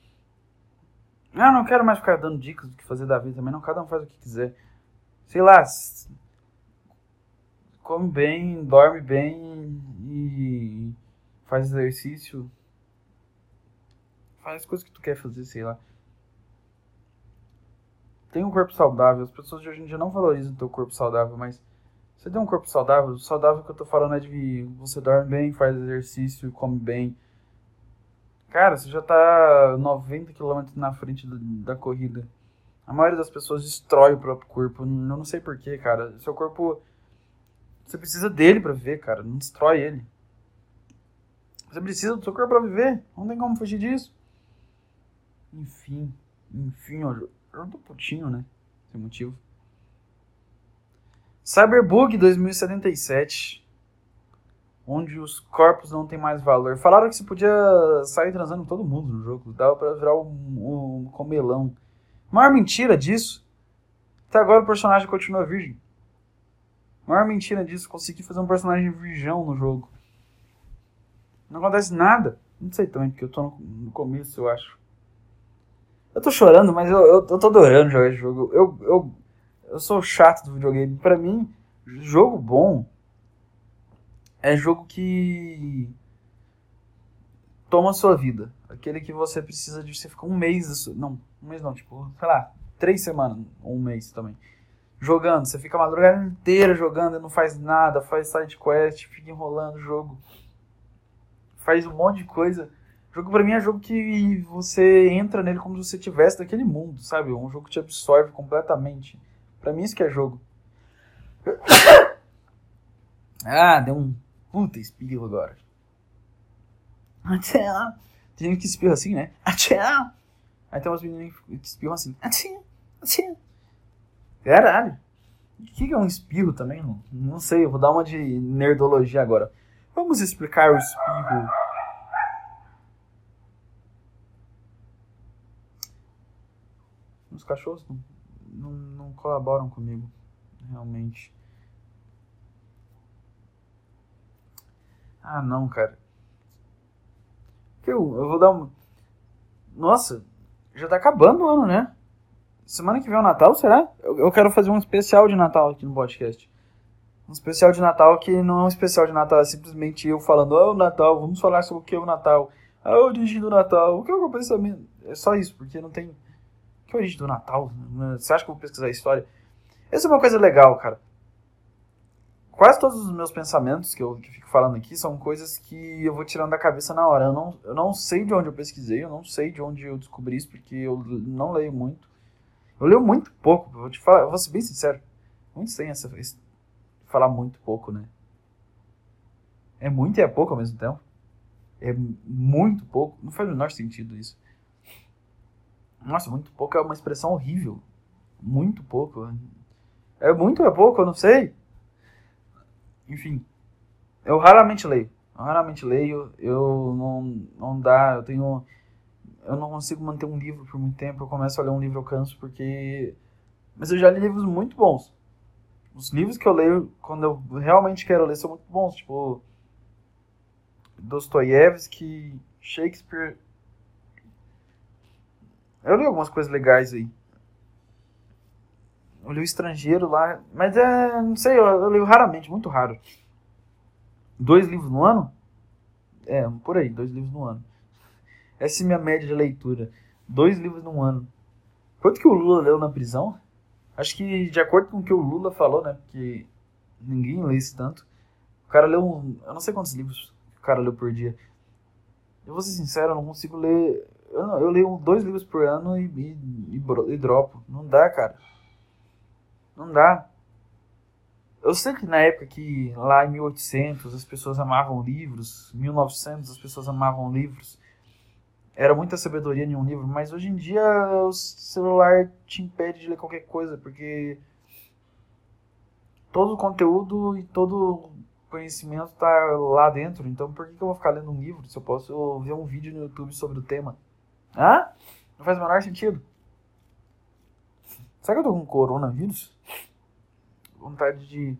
Eu não quero mais ficar dando dicas do que fazer da vida também, não. Cada um faz o que quiser. Sei lá. Come bem, dorme bem e faz exercício. Faz as coisas que tu quer fazer, sei lá. Tem um corpo saudável. As pessoas de hoje em dia não valorizam o teu corpo saudável, mas você tem um corpo saudável. O saudável que eu tô falando é de você dorme bem, faz exercício, come bem. Cara, você já tá 90 km na frente da corrida. A maioria das pessoas destrói o próprio corpo. Eu não sei porquê, cara. Seu corpo. Você precisa dele para viver, cara. Não destrói ele. Você precisa do seu corpo pra viver. Não tem como fugir disso. Enfim. Enfim, ó. Eu tô putinho, né? Sem motivo. Cyberbug 2077. Onde os corpos não têm mais valor. Falaram que você podia sair transando todo mundo no jogo. Dava pra virar um, um comelão. Maior mentira disso. Até agora o personagem continua virgem. Maior mentira disso. Consegui fazer um personagem virgão no jogo. Não acontece nada. Não sei também, porque eu tô no, começo, eu acho. Eu tô chorando, mas eu, eu, eu tô adorando jogar esse jogo. Eu, eu, eu sou chato do videogame. Pra mim, jogo bom é jogo que toma a sua vida. Aquele que você precisa de. Você fica um mês. Não, um mês não, tipo, sei lá, três semanas, ou um mês também. Jogando. Você fica a madrugada inteira jogando e não faz nada, faz side quest, fica enrolando o jogo faz um monte de coisa. Jogo pra mim é jogo que você entra nele como se você tivesse naquele mundo, sabe? Um jogo que te absorve completamente. Pra mim isso que é jogo. Ah, deu um puta espirro agora. Tem gente que espirra assim, né? Aí tem umas meninas que espirram assim. Caralho. O que é um espirro também? Não, não sei, eu vou dar uma de nerdologia agora. Vamos explicar o espirro. Os cachorros não, não, não colaboram comigo, realmente. Ah, não, cara. Eu, eu vou dar um. Nossa, já tá acabando o ano, né? Semana que vem é o Natal, será? Eu, eu quero fazer um especial de Natal aqui no podcast um especial de Natal que não é um especial de Natal, é simplesmente eu falando, ah, o Natal, vamos falar sobre o que é o Natal, a origem do Natal, o que é o pensamento. É só isso, porque não tem. Que é a origem do Natal? Você acha que eu vou pesquisar a história? Essa é uma coisa legal, cara. Quase todos os meus pensamentos que eu que fico falando aqui são coisas que eu vou tirando da cabeça na hora. Eu não, eu não sei de onde eu pesquisei, eu não sei de onde eu descobri isso, porque eu não leio muito. Eu leio muito pouco, vou te falar, eu vou ser bem sincero. Muitos têm essa, falar muito pouco, né? É muito e é pouco ao mesmo tempo. É muito pouco. Não faz o menor sentido isso. Nossa, muito pouco é uma expressão horrível. Muito pouco. É muito é pouco? Eu não sei. Enfim. Eu raramente leio. Eu raramente leio. Eu não, não dá. Eu tenho. Eu não consigo manter um livro por muito tempo. Eu começo a ler um livro, eu canso porque. Mas eu já li livros muito bons os livros que eu leio, quando eu realmente quero ler, são muito bons. Tipo, Dostoiévski, Shakespeare. Eu li algumas coisas legais aí. Eu li o Estrangeiro lá, mas é, não sei, eu, eu leio raramente, muito raro. Dois livros no ano? É, por aí, dois livros no ano. Essa é a minha média de leitura. Dois livros no ano. Quanto que o Lula leu na prisão? Acho que de acordo com o que o Lula falou, né? Porque ninguém lê isso tanto. O cara leu eu não sei quantos livros o cara leu por dia. Eu vou ser sincero, eu não consigo ler. Eu, não, eu leio dois livros por ano e, e, e, e dropo. Não dá, cara. Não dá. Eu sei que na época que lá em 1800 as pessoas amavam livros, 1900 as pessoas amavam livros, era muita sabedoria em um livro, mas hoje em dia o celular te impede de ler qualquer coisa, porque todo o conteúdo e todo conhecimento está lá dentro. Então por que eu vou ficar lendo um livro se eu posso ver um vídeo no YouTube sobre o tema? Hã? Não faz o menor sentido. Será que eu tô com coronavírus? Vontade de.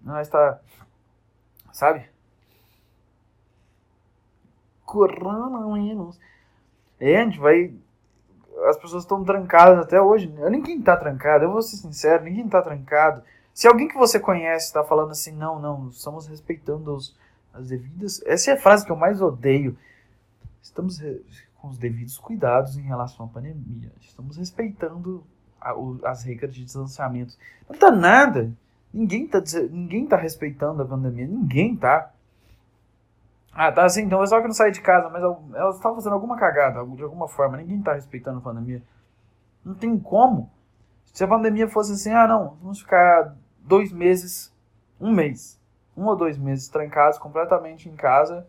Não, está. Sabe? Coronavírus. É, a gente vai. As pessoas estão trancadas até hoje. Ninguém tá trancado, eu vou ser sincero, ninguém tá trancado. Se alguém que você conhece está falando assim, não, não, estamos respeitando os, as devidas. Essa é a frase que eu mais odeio. Estamos com os devidos cuidados em relação à pandemia. Estamos respeitando a, o, as regras de distanciamento. Não tá nada. Ninguém tá, ninguém tá respeitando a pandemia. Ninguém tá. Ah, tá assim, então o pessoal que não sai de casa, mas elas estão fazendo alguma cagada, de alguma forma. Ninguém tá respeitando a pandemia. Não tem como. Se a pandemia fosse assim, ah não, vamos ficar dois meses, um mês, um ou dois meses trancados completamente em casa.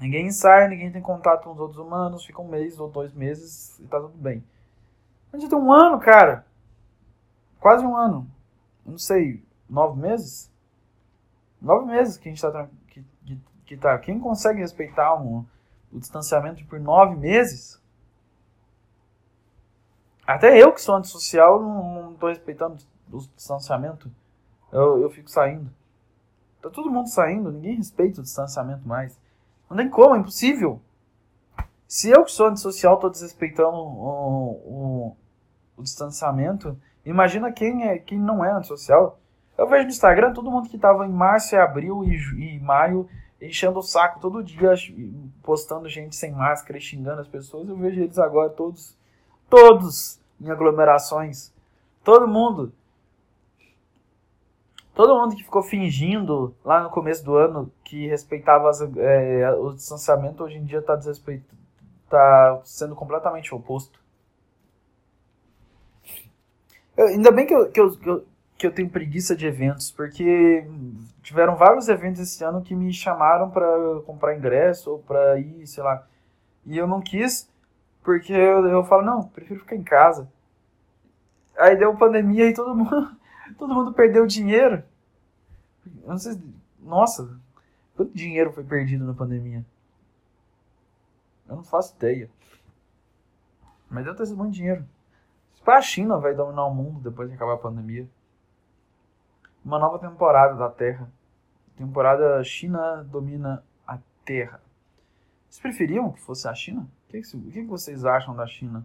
Ninguém sai, ninguém tem contato com os outros humanos, fica um mês ou dois meses e tá tudo bem. A gente tem um ano, cara. Quase um ano. Não sei, nove meses? Nove meses que a gente tá, que, que, que tá. Quem consegue respeitar um, o distanciamento por nove meses? Até eu que sou antissocial não, não tô respeitando o distanciamento. Eu, eu fico saindo. Tá todo mundo saindo, ninguém respeita o distanciamento mais. Não tem como, é impossível. Se eu que sou antissocial tô desrespeitando o, o, o distanciamento, imagina quem, é, quem não é antissocial. Eu vejo no Instagram todo mundo que tava em março, abril e, e maio enchendo o saco todo dia, postando gente sem máscara e xingando as pessoas. Eu vejo eles agora todos Todos em aglomerações. Todo mundo. Todo mundo que ficou fingindo lá no começo do ano que respeitava as, é, o distanciamento, hoje em dia está tá sendo completamente oposto. Eu, ainda bem que eu, que, eu, que, eu, que eu tenho preguiça de eventos, porque tiveram vários eventos esse ano que me chamaram para comprar ingresso ou para ir, sei lá. E eu não quis, porque eu, eu falo, não, prefiro ficar em casa. Aí deu pandemia e todo mundo, todo mundo perdeu dinheiro. Eu sei, nossa, quanto dinheiro foi perdido na pandemia? Eu não faço ideia. Mas deve ter sido muito dinheiro. Para a China vai dominar o mundo depois de acabar a pandemia. Uma nova temporada da Terra. Temporada China domina a Terra. Vocês preferiam que fosse a China? que, que, que vocês acham da China?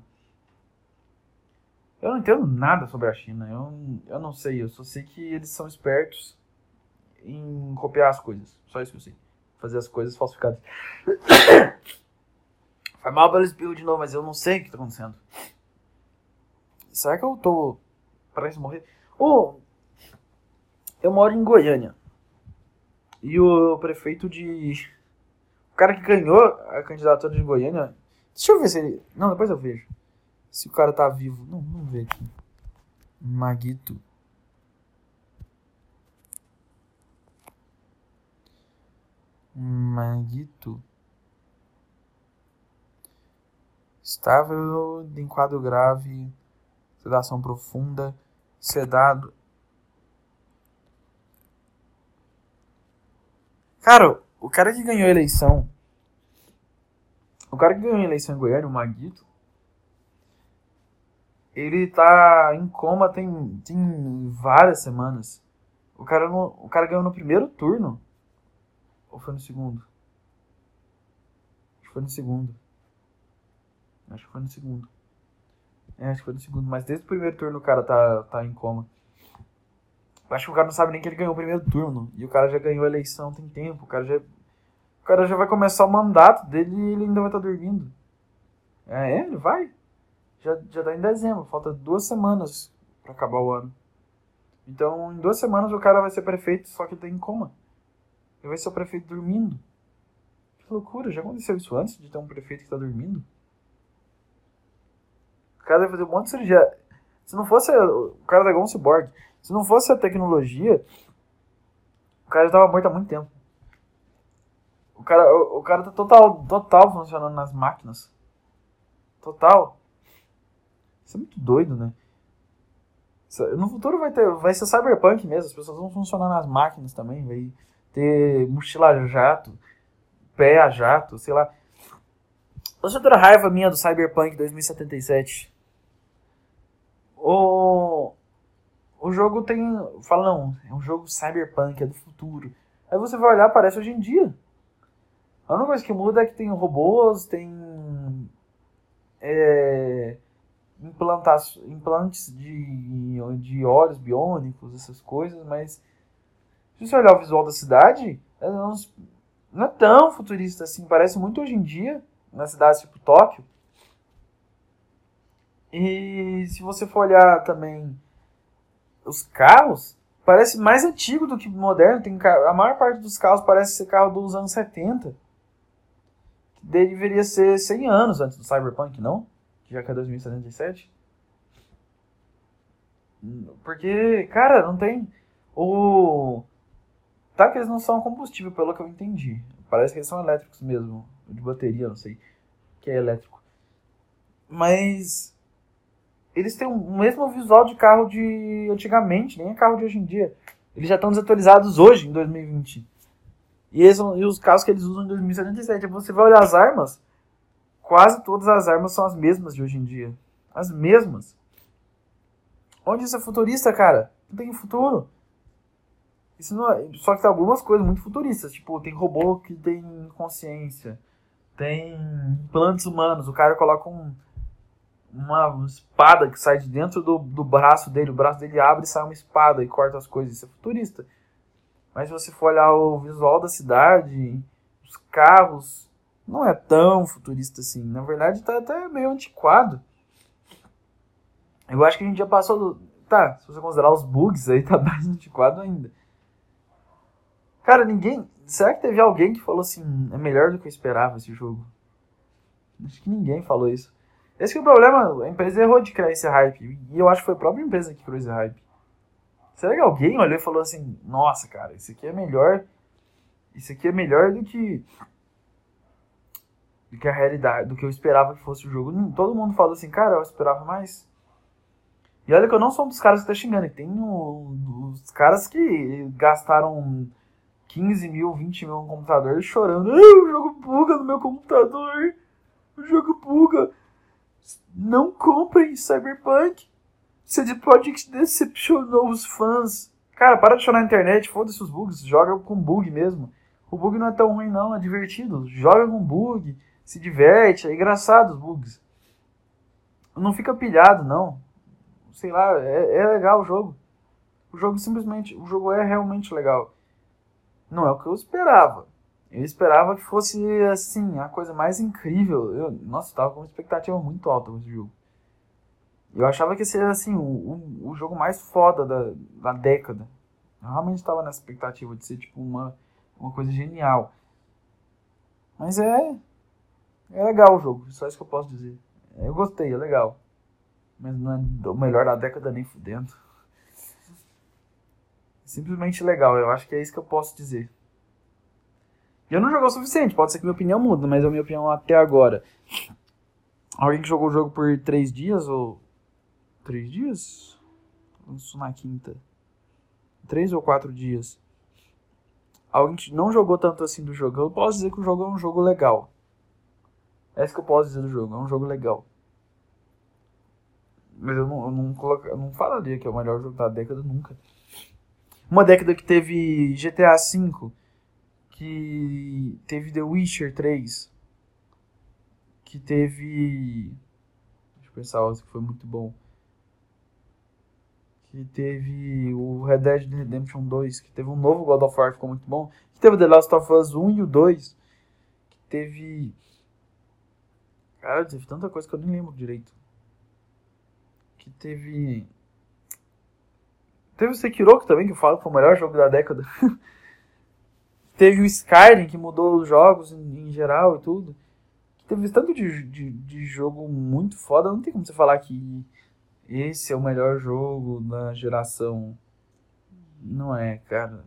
Eu não entendo nada sobre a China. Eu, eu não sei. Eu só sei que eles são espertos em copiar as coisas. Só isso que eu sei. Fazer as coisas falsificadas. Foi mal pelo espirro de novo, mas eu não sei o que está acontecendo. Será que eu tô parece morrer? Oh, eu moro em Goiânia. E o prefeito de. O cara que ganhou a candidatura de Goiânia Deixa eu ver se ele. Não, depois eu vejo. Se o cara tá vivo. Não, vamos ver aqui. Maguito. Maguito. Estável em quadro grave. Sedação profunda. Sedado. Cara, o cara que ganhou a eleição o cara que ganhou a eleição em Goiânia, o Maguito, ele tá em coma tem, tem várias semanas. O cara, não, o cara ganhou no primeiro turno. Ou foi no segundo? Acho que foi no segundo. Acho que foi no segundo. É, acho que foi no segundo. Mas desde o primeiro turno o cara tá, tá em coma. Acho que o cara não sabe nem que ele ganhou o primeiro turno. E o cara já ganhou a eleição tem tempo. O cara já cara já vai começar o mandato dele e ele ainda vai estar tá dormindo. É, ele vai. Já, já tá em dezembro, falta duas semanas para acabar o ano. Então, em duas semanas o cara vai ser prefeito, só que ele tá em coma. Ele vai ser o prefeito dormindo. Que loucura, já aconteceu isso antes de ter um prefeito que tá dormindo? O cara deve fazer um monte de cirurgia. Se não fosse. O cara da igual um cyborg. Se não fosse a tecnologia, o cara já tava morto há muito tempo. O cara, o, o cara tá total, total funcionando nas máquinas. Total. Isso é muito doido, né? No futuro vai ter, vai ser cyberpunk mesmo, as pessoas vão funcionar nas máquinas também, vai ter mochila a jato, pé a jato, sei lá. Você outra raiva minha do Cyberpunk 2077. O o jogo tem, fala não, é um jogo cyberpunk, é do futuro. Aí você vai olhar, parece hoje em dia. A única coisa que muda é que tem robôs, tem é, implantes de, de olhos biônicos, essas coisas, mas se você olhar o visual da cidade, é não é tão futurista assim, parece muito hoje em dia, nas cidades tipo Tóquio. E se você for olhar também os carros, parece mais antigo do que moderno. Tem, a maior parte dos carros parece ser carro dos anos 70. Deveria ser 100 anos antes do Cyberpunk, não? Já que é 2077. Porque, cara, não tem. O. Tá que eles não são combustível, pelo que eu entendi. Parece que eles são elétricos mesmo. De bateria, não sei. Que é elétrico. Mas. Eles têm o mesmo visual de carro de antigamente, nem é carro de hoje em dia. Eles já estão desatualizados hoje, em 2020. E, eles, e os carros que eles usam em 2077. Você vai olhar as armas, quase todas as armas são as mesmas de hoje em dia. As mesmas. Onde isso é futurista, cara? Não tem futuro. Isso não é... Só que tem algumas coisas muito futuristas. Tipo, tem robô que tem consciência. Tem implantes humanos. O cara coloca um, uma espada que sai de dentro do, do braço dele. O braço dele abre e sai uma espada e corta as coisas. Isso é futurista. Mas se você for olhar o visual da cidade, os carros, não é tão futurista assim. Na verdade, tá até meio antiquado. Eu acho que a gente já passou do. Tá, se você considerar os bugs aí, tá mais antiquado ainda. Cara, ninguém. Será que teve alguém que falou assim, é melhor do que eu esperava esse jogo? Acho que ninguém falou isso. Esse é o problema, a empresa errou de criar esse hype. E eu acho que foi a própria empresa que criou esse hype. Será que alguém olhou e falou assim, nossa, cara, isso aqui é melhor. Isso aqui é melhor do que. Do que a realidade, do que eu esperava que fosse o jogo. Todo mundo falou assim, cara, eu esperava mais. E olha que eu não sou um dos caras que tá xingando. Tem os caras que gastaram 15 mil, 20 mil no computador chorando. Ah, o jogo buga no meu computador. O jogo buga. Não comprem Cyberpunk. CD Projekt decepcionou os fãs. Cara, para de chorar na internet. Foda-se os bugs. Joga com bug mesmo. O bug não é tão ruim, não. É divertido. Joga com bug. Se diverte. É engraçado os bugs. Não fica pilhado, não sei lá, é, é legal o jogo. O jogo simplesmente, o jogo é realmente legal. Não é o que eu esperava. Eu esperava que fosse, assim, a coisa mais incrível. Eu, nossa, eu tava com uma expectativa muito alta com esse jogo. Eu achava que ia ser, assim, o, o, o jogo mais foda da, da década. Eu realmente estava nessa expectativa de ser, tipo, uma, uma coisa genial. Mas é. É legal o jogo, só isso que eu posso dizer. Eu gostei, é legal. Mas não é o melhor da década nem fudendo. Simplesmente legal, eu acho que é isso que eu posso dizer. Eu não joguei o suficiente, pode ser que minha opinião mude, mas é a minha opinião até agora. Alguém que jogou o jogo por três dias ou. Três dias? Isso na quinta. Três ou quatro dias. Alguém que não jogou tanto assim do jogo, eu posso dizer que o jogo é um jogo legal. É isso que eu posso dizer do jogo, é um jogo legal. Mas eu não, eu não, coloca, eu não falaria que é o melhor jogo da década nunca. Uma década que teve GTA V, que teve The Witcher 3, que teve. Deixa eu pensar outro que foi muito bom. Que teve o Red Dead Redemption 2, que teve um novo God of War que ficou muito bom. Que teve The Last of Us 1 e o 2. Que teve. Cara, teve tanta coisa que eu nem lembro direito que teve. Teve o Sekiro também, que eu falo que foi o melhor jogo da década. Teve o Skyrim, que mudou os jogos em, em geral e tudo. Teve tanto de, de, de, jogo muito foda, não tem como você falar que esse é o melhor jogo da geração. Não é, cara.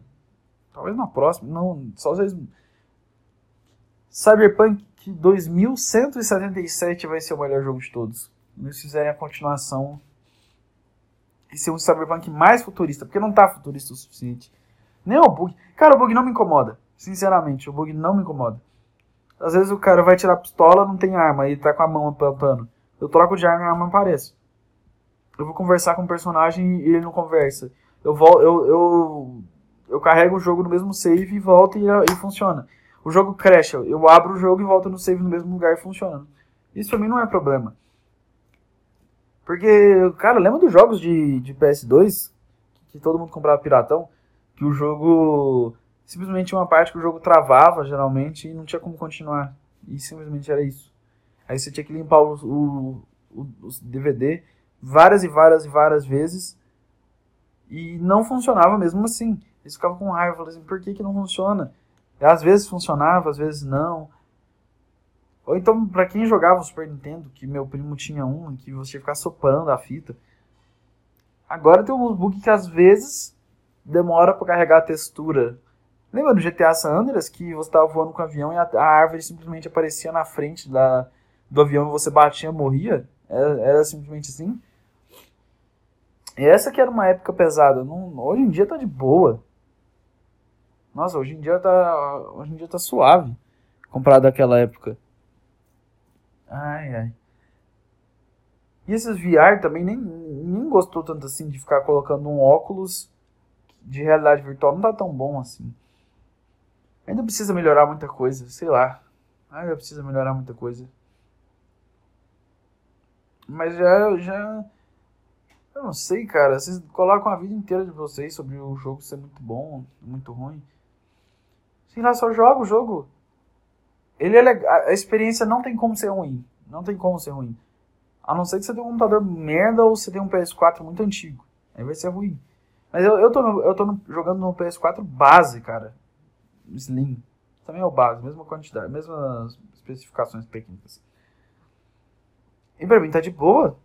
Talvez na próxima, não, só vocês. Cyberpunk 2177 vai ser o melhor jogo de todos. Eles fizerem a continuação e ser um Cyberpunk mais futurista, porque não tá futurista o suficiente. Nem o bug. Cara, o bug não me incomoda. Sinceramente, o bug não me incomoda. Às vezes o cara vai tirar a pistola, não tem arma, e tá com a mão apontando. Eu troco de arma e a arma aparece. Eu vou conversar com o personagem e ele não conversa. Eu, vou, eu, eu, eu carrego o jogo no mesmo save e volto e, e funciona. O jogo crash, eu abro o jogo e volto no save no mesmo lugar e funciona. Isso pra mim não é problema. Porque, cara, lembra dos jogos de, de PS2? Que todo mundo comprava piratão? Que o jogo simplesmente uma parte que o jogo travava, geralmente, e não tinha como continuar. E simplesmente era isso. Aí você tinha que limpar o, o, o, o DVD várias e várias e várias vezes. E não funcionava mesmo assim. Eles ficavam com raiva, falavam assim, por que, que não funciona? Às vezes funcionava, às vezes não. Ou então, para quem jogava o Super Nintendo, que meu primo tinha um, que você ficar soprando a fita. Agora tem um bug que às vezes demora para carregar a textura Lembra do GTA San Andreas que você estava voando com o avião e a, a, árvore simplesmente aparecia na frente da, do avião e você batia morria? Era, era, simplesmente assim? E essa que era uma época pesada. Não, hoje em dia tá de boa. Nossa, hoje em dia tá, hoje em dia tá suave comparado àquela época. Ai, ai. E esses VR também nem, nem gostou tanto assim de ficar colocando um óculos de realidade virtual. Não tá tão bom assim. Ainda precisa melhorar muita coisa, sei lá. Ainda precisa melhorar muita coisa. Mas já, já. Eu não sei, cara. Vocês colocam a vida inteira de vocês sobre o jogo ser muito bom, muito ruim. Sei lá, só joga o jogo. Ele é. A experiência não tem como ser ruim. Não tem como ser ruim. A não ser que você tenha um computador merda ou você tenha um PS4 muito antigo. Aí vai ser ruim. Mas eu, eu tô, no, eu tô no, jogando no PS4 base, cara. Slim. Também é o base, mesma quantidade, mesmas especificações técnicas. E pra mim tá de boa.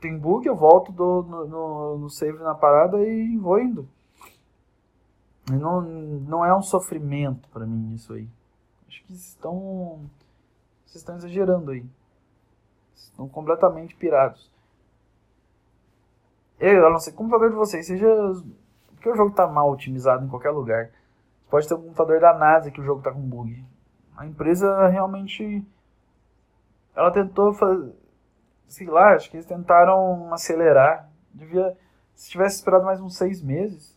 Tem bug, eu volto do, no, no, no save na parada e vou indo. Não, não é um sofrimento para mim isso aí. Acho que estão. Vocês estão exagerando aí. Estão completamente pirados. Eu, não que o computador de vocês seja. Porque o jogo tá mal otimizado em qualquer lugar. Pode ter um computador da NASA que o jogo tá com bug. A empresa realmente. Ela tentou fazer. Sei lá, acho que eles tentaram acelerar. Devia. Se tivesse esperado mais uns seis meses.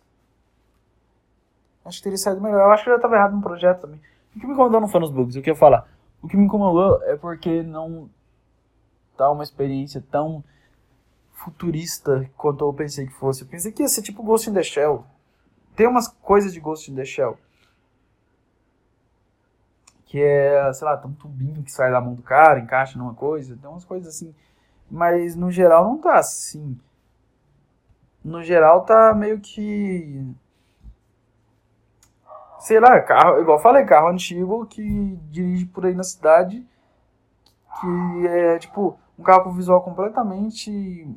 Acho que teria saído melhor. Eu acho que já estava errado no projeto também. O que me incomodou não foi nos bugs, eu queria falar. O que me incomodou é porque não tá uma experiência tão futurista quanto eu pensei que fosse. Eu pensei que ia ser tipo Ghost in the Shell. Tem umas coisas de Ghost in the Shell que é, sei lá, tem um tubinho que sai da mão do cara, encaixa numa coisa, tem umas coisas assim. Mas no geral não tá assim. No geral tá meio que. Sei lá, carro, igual falei, carro antigo que dirige por aí na cidade. Que é tipo um carro com visual completamente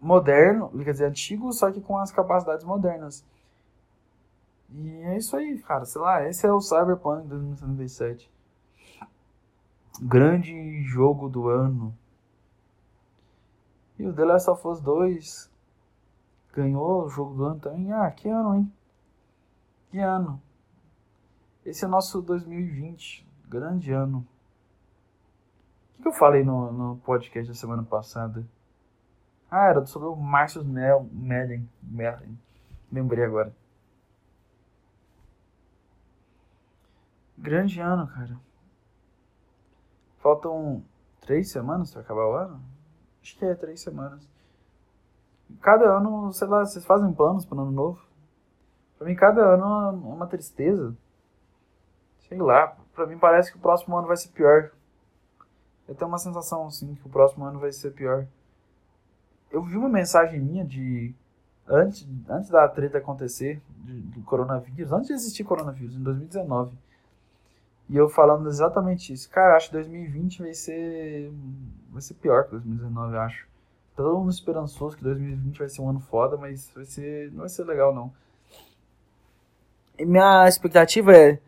moderno, quer dizer, antigo, só que com as capacidades modernas. E é isso aí, cara. Sei lá, esse é o Cyberpunk 2077. Grande jogo do ano. E o The Last of Us 2 ganhou o jogo do ano também. Ah, que ano, hein? Que ano. Esse é nosso 2020. Grande ano. O que, eu falei no, no podcast da semana passada? Ah, era sobre o Marcus Mel, Mellen. Mellen. Lembrei agora. Grande ano, cara. Faltam três semanas para acabar o ano? Acho que é três semanas. Cada ano, sei lá, vocês fazem planos para o ano novo? Pra mim, cada ano é uma tristeza. Sei lá, pra mim parece que o próximo ano vai ser pior. Eu tenho uma sensação, assim, que o próximo ano vai ser pior. Eu vi uma mensagem minha de antes, antes da treta acontecer, do coronavírus, antes de existir coronavírus, em 2019. E eu falando exatamente isso. Cara, acho que 2020 vai ser. Vai ser pior que 2019, eu acho. Todo mundo esperançoso que 2020 vai ser um ano foda, mas vai ser. não vai ser legal não. Minha expectativa é.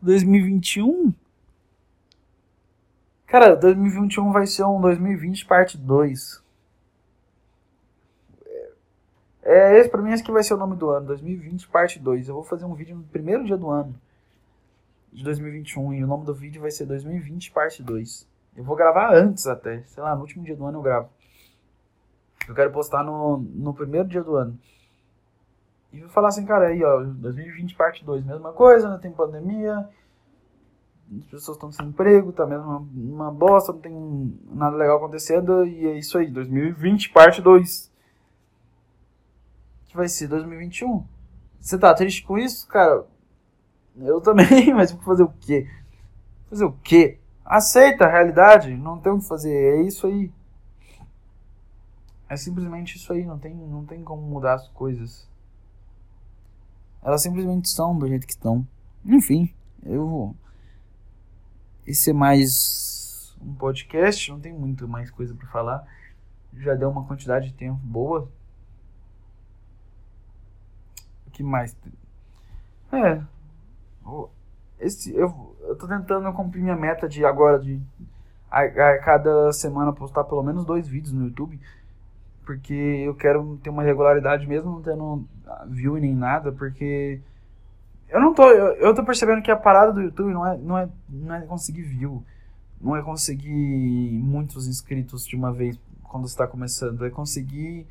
2021. Cara, 2021 vai ser um 2020 parte 2. É, esse pra mim esse que vai ser o nome do ano, 2020 parte 2. Eu vou fazer um vídeo no primeiro dia do ano de 2021 e o nome do vídeo vai ser 2020 parte 2. Eu vou gravar antes até, sei lá, no último dia do ano eu gravo. Eu quero postar no, no primeiro dia do ano. E falar assim, cara, aí ó, 2020 parte 2, mesma coisa, né? Tem pandemia, as pessoas estão sem emprego, tá mesmo uma, uma bosta, não tem nada legal acontecendo, e é isso aí, 2020 parte 2. Que vai ser 2021. Você tá triste com isso, cara? Eu também, mas vou fazer o quê? Fazer o quê? Aceita a realidade, não tem o que fazer, é isso aí. É simplesmente isso aí, não tem, não tem como mudar as coisas. Elas simplesmente são do jeito que estão. Enfim, eu vou. Esse é mais um podcast, não tem muito mais coisa para falar. Já deu uma quantidade de tempo boa. O que mais? É, esse, eu, eu tô tentando cumprir minha meta de agora de a, a, cada semana postar pelo menos dois vídeos no YouTube. Porque eu quero ter uma regularidade mesmo não tendo view nem nada, porque eu não tô. Eu, eu tô percebendo que a parada do YouTube não é, não é, não é conseguir view. Não é conseguir muitos inscritos de uma vez quando está começando. É conseguir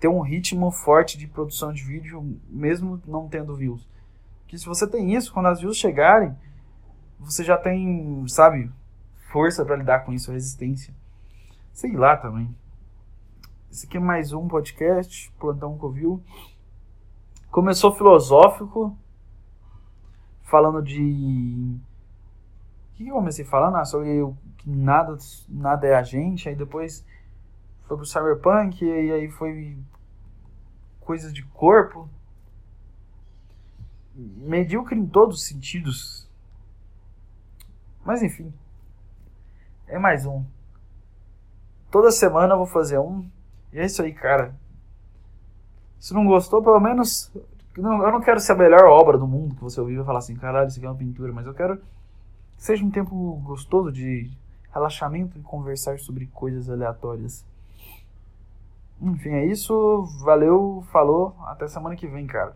ter um ritmo forte de produção de vídeo, mesmo não tendo views que se você tem isso, quando as views chegarem, você já tem, sabe, força para lidar com isso, resistência. Sei lá também. Esse aqui é mais um podcast, Plantão Covil. Começou filosófico, falando de. O que eu comecei falando? Ah, sobre que nada, nada é a gente. Aí depois foi pro Cyberpunk, e aí foi coisas de corpo medíocre em todos os sentidos. Mas enfim. É mais um. Toda semana eu vou fazer um. E é isso aí, cara. Se não gostou, pelo menos. Eu não quero ser a melhor obra do mundo que você ouvir e falar assim, caralho, isso aqui é uma pintura, mas eu quero que seja um tempo gostoso de relaxamento e conversar sobre coisas aleatórias. Enfim, é isso. Valeu, falou. Até semana que vem, cara.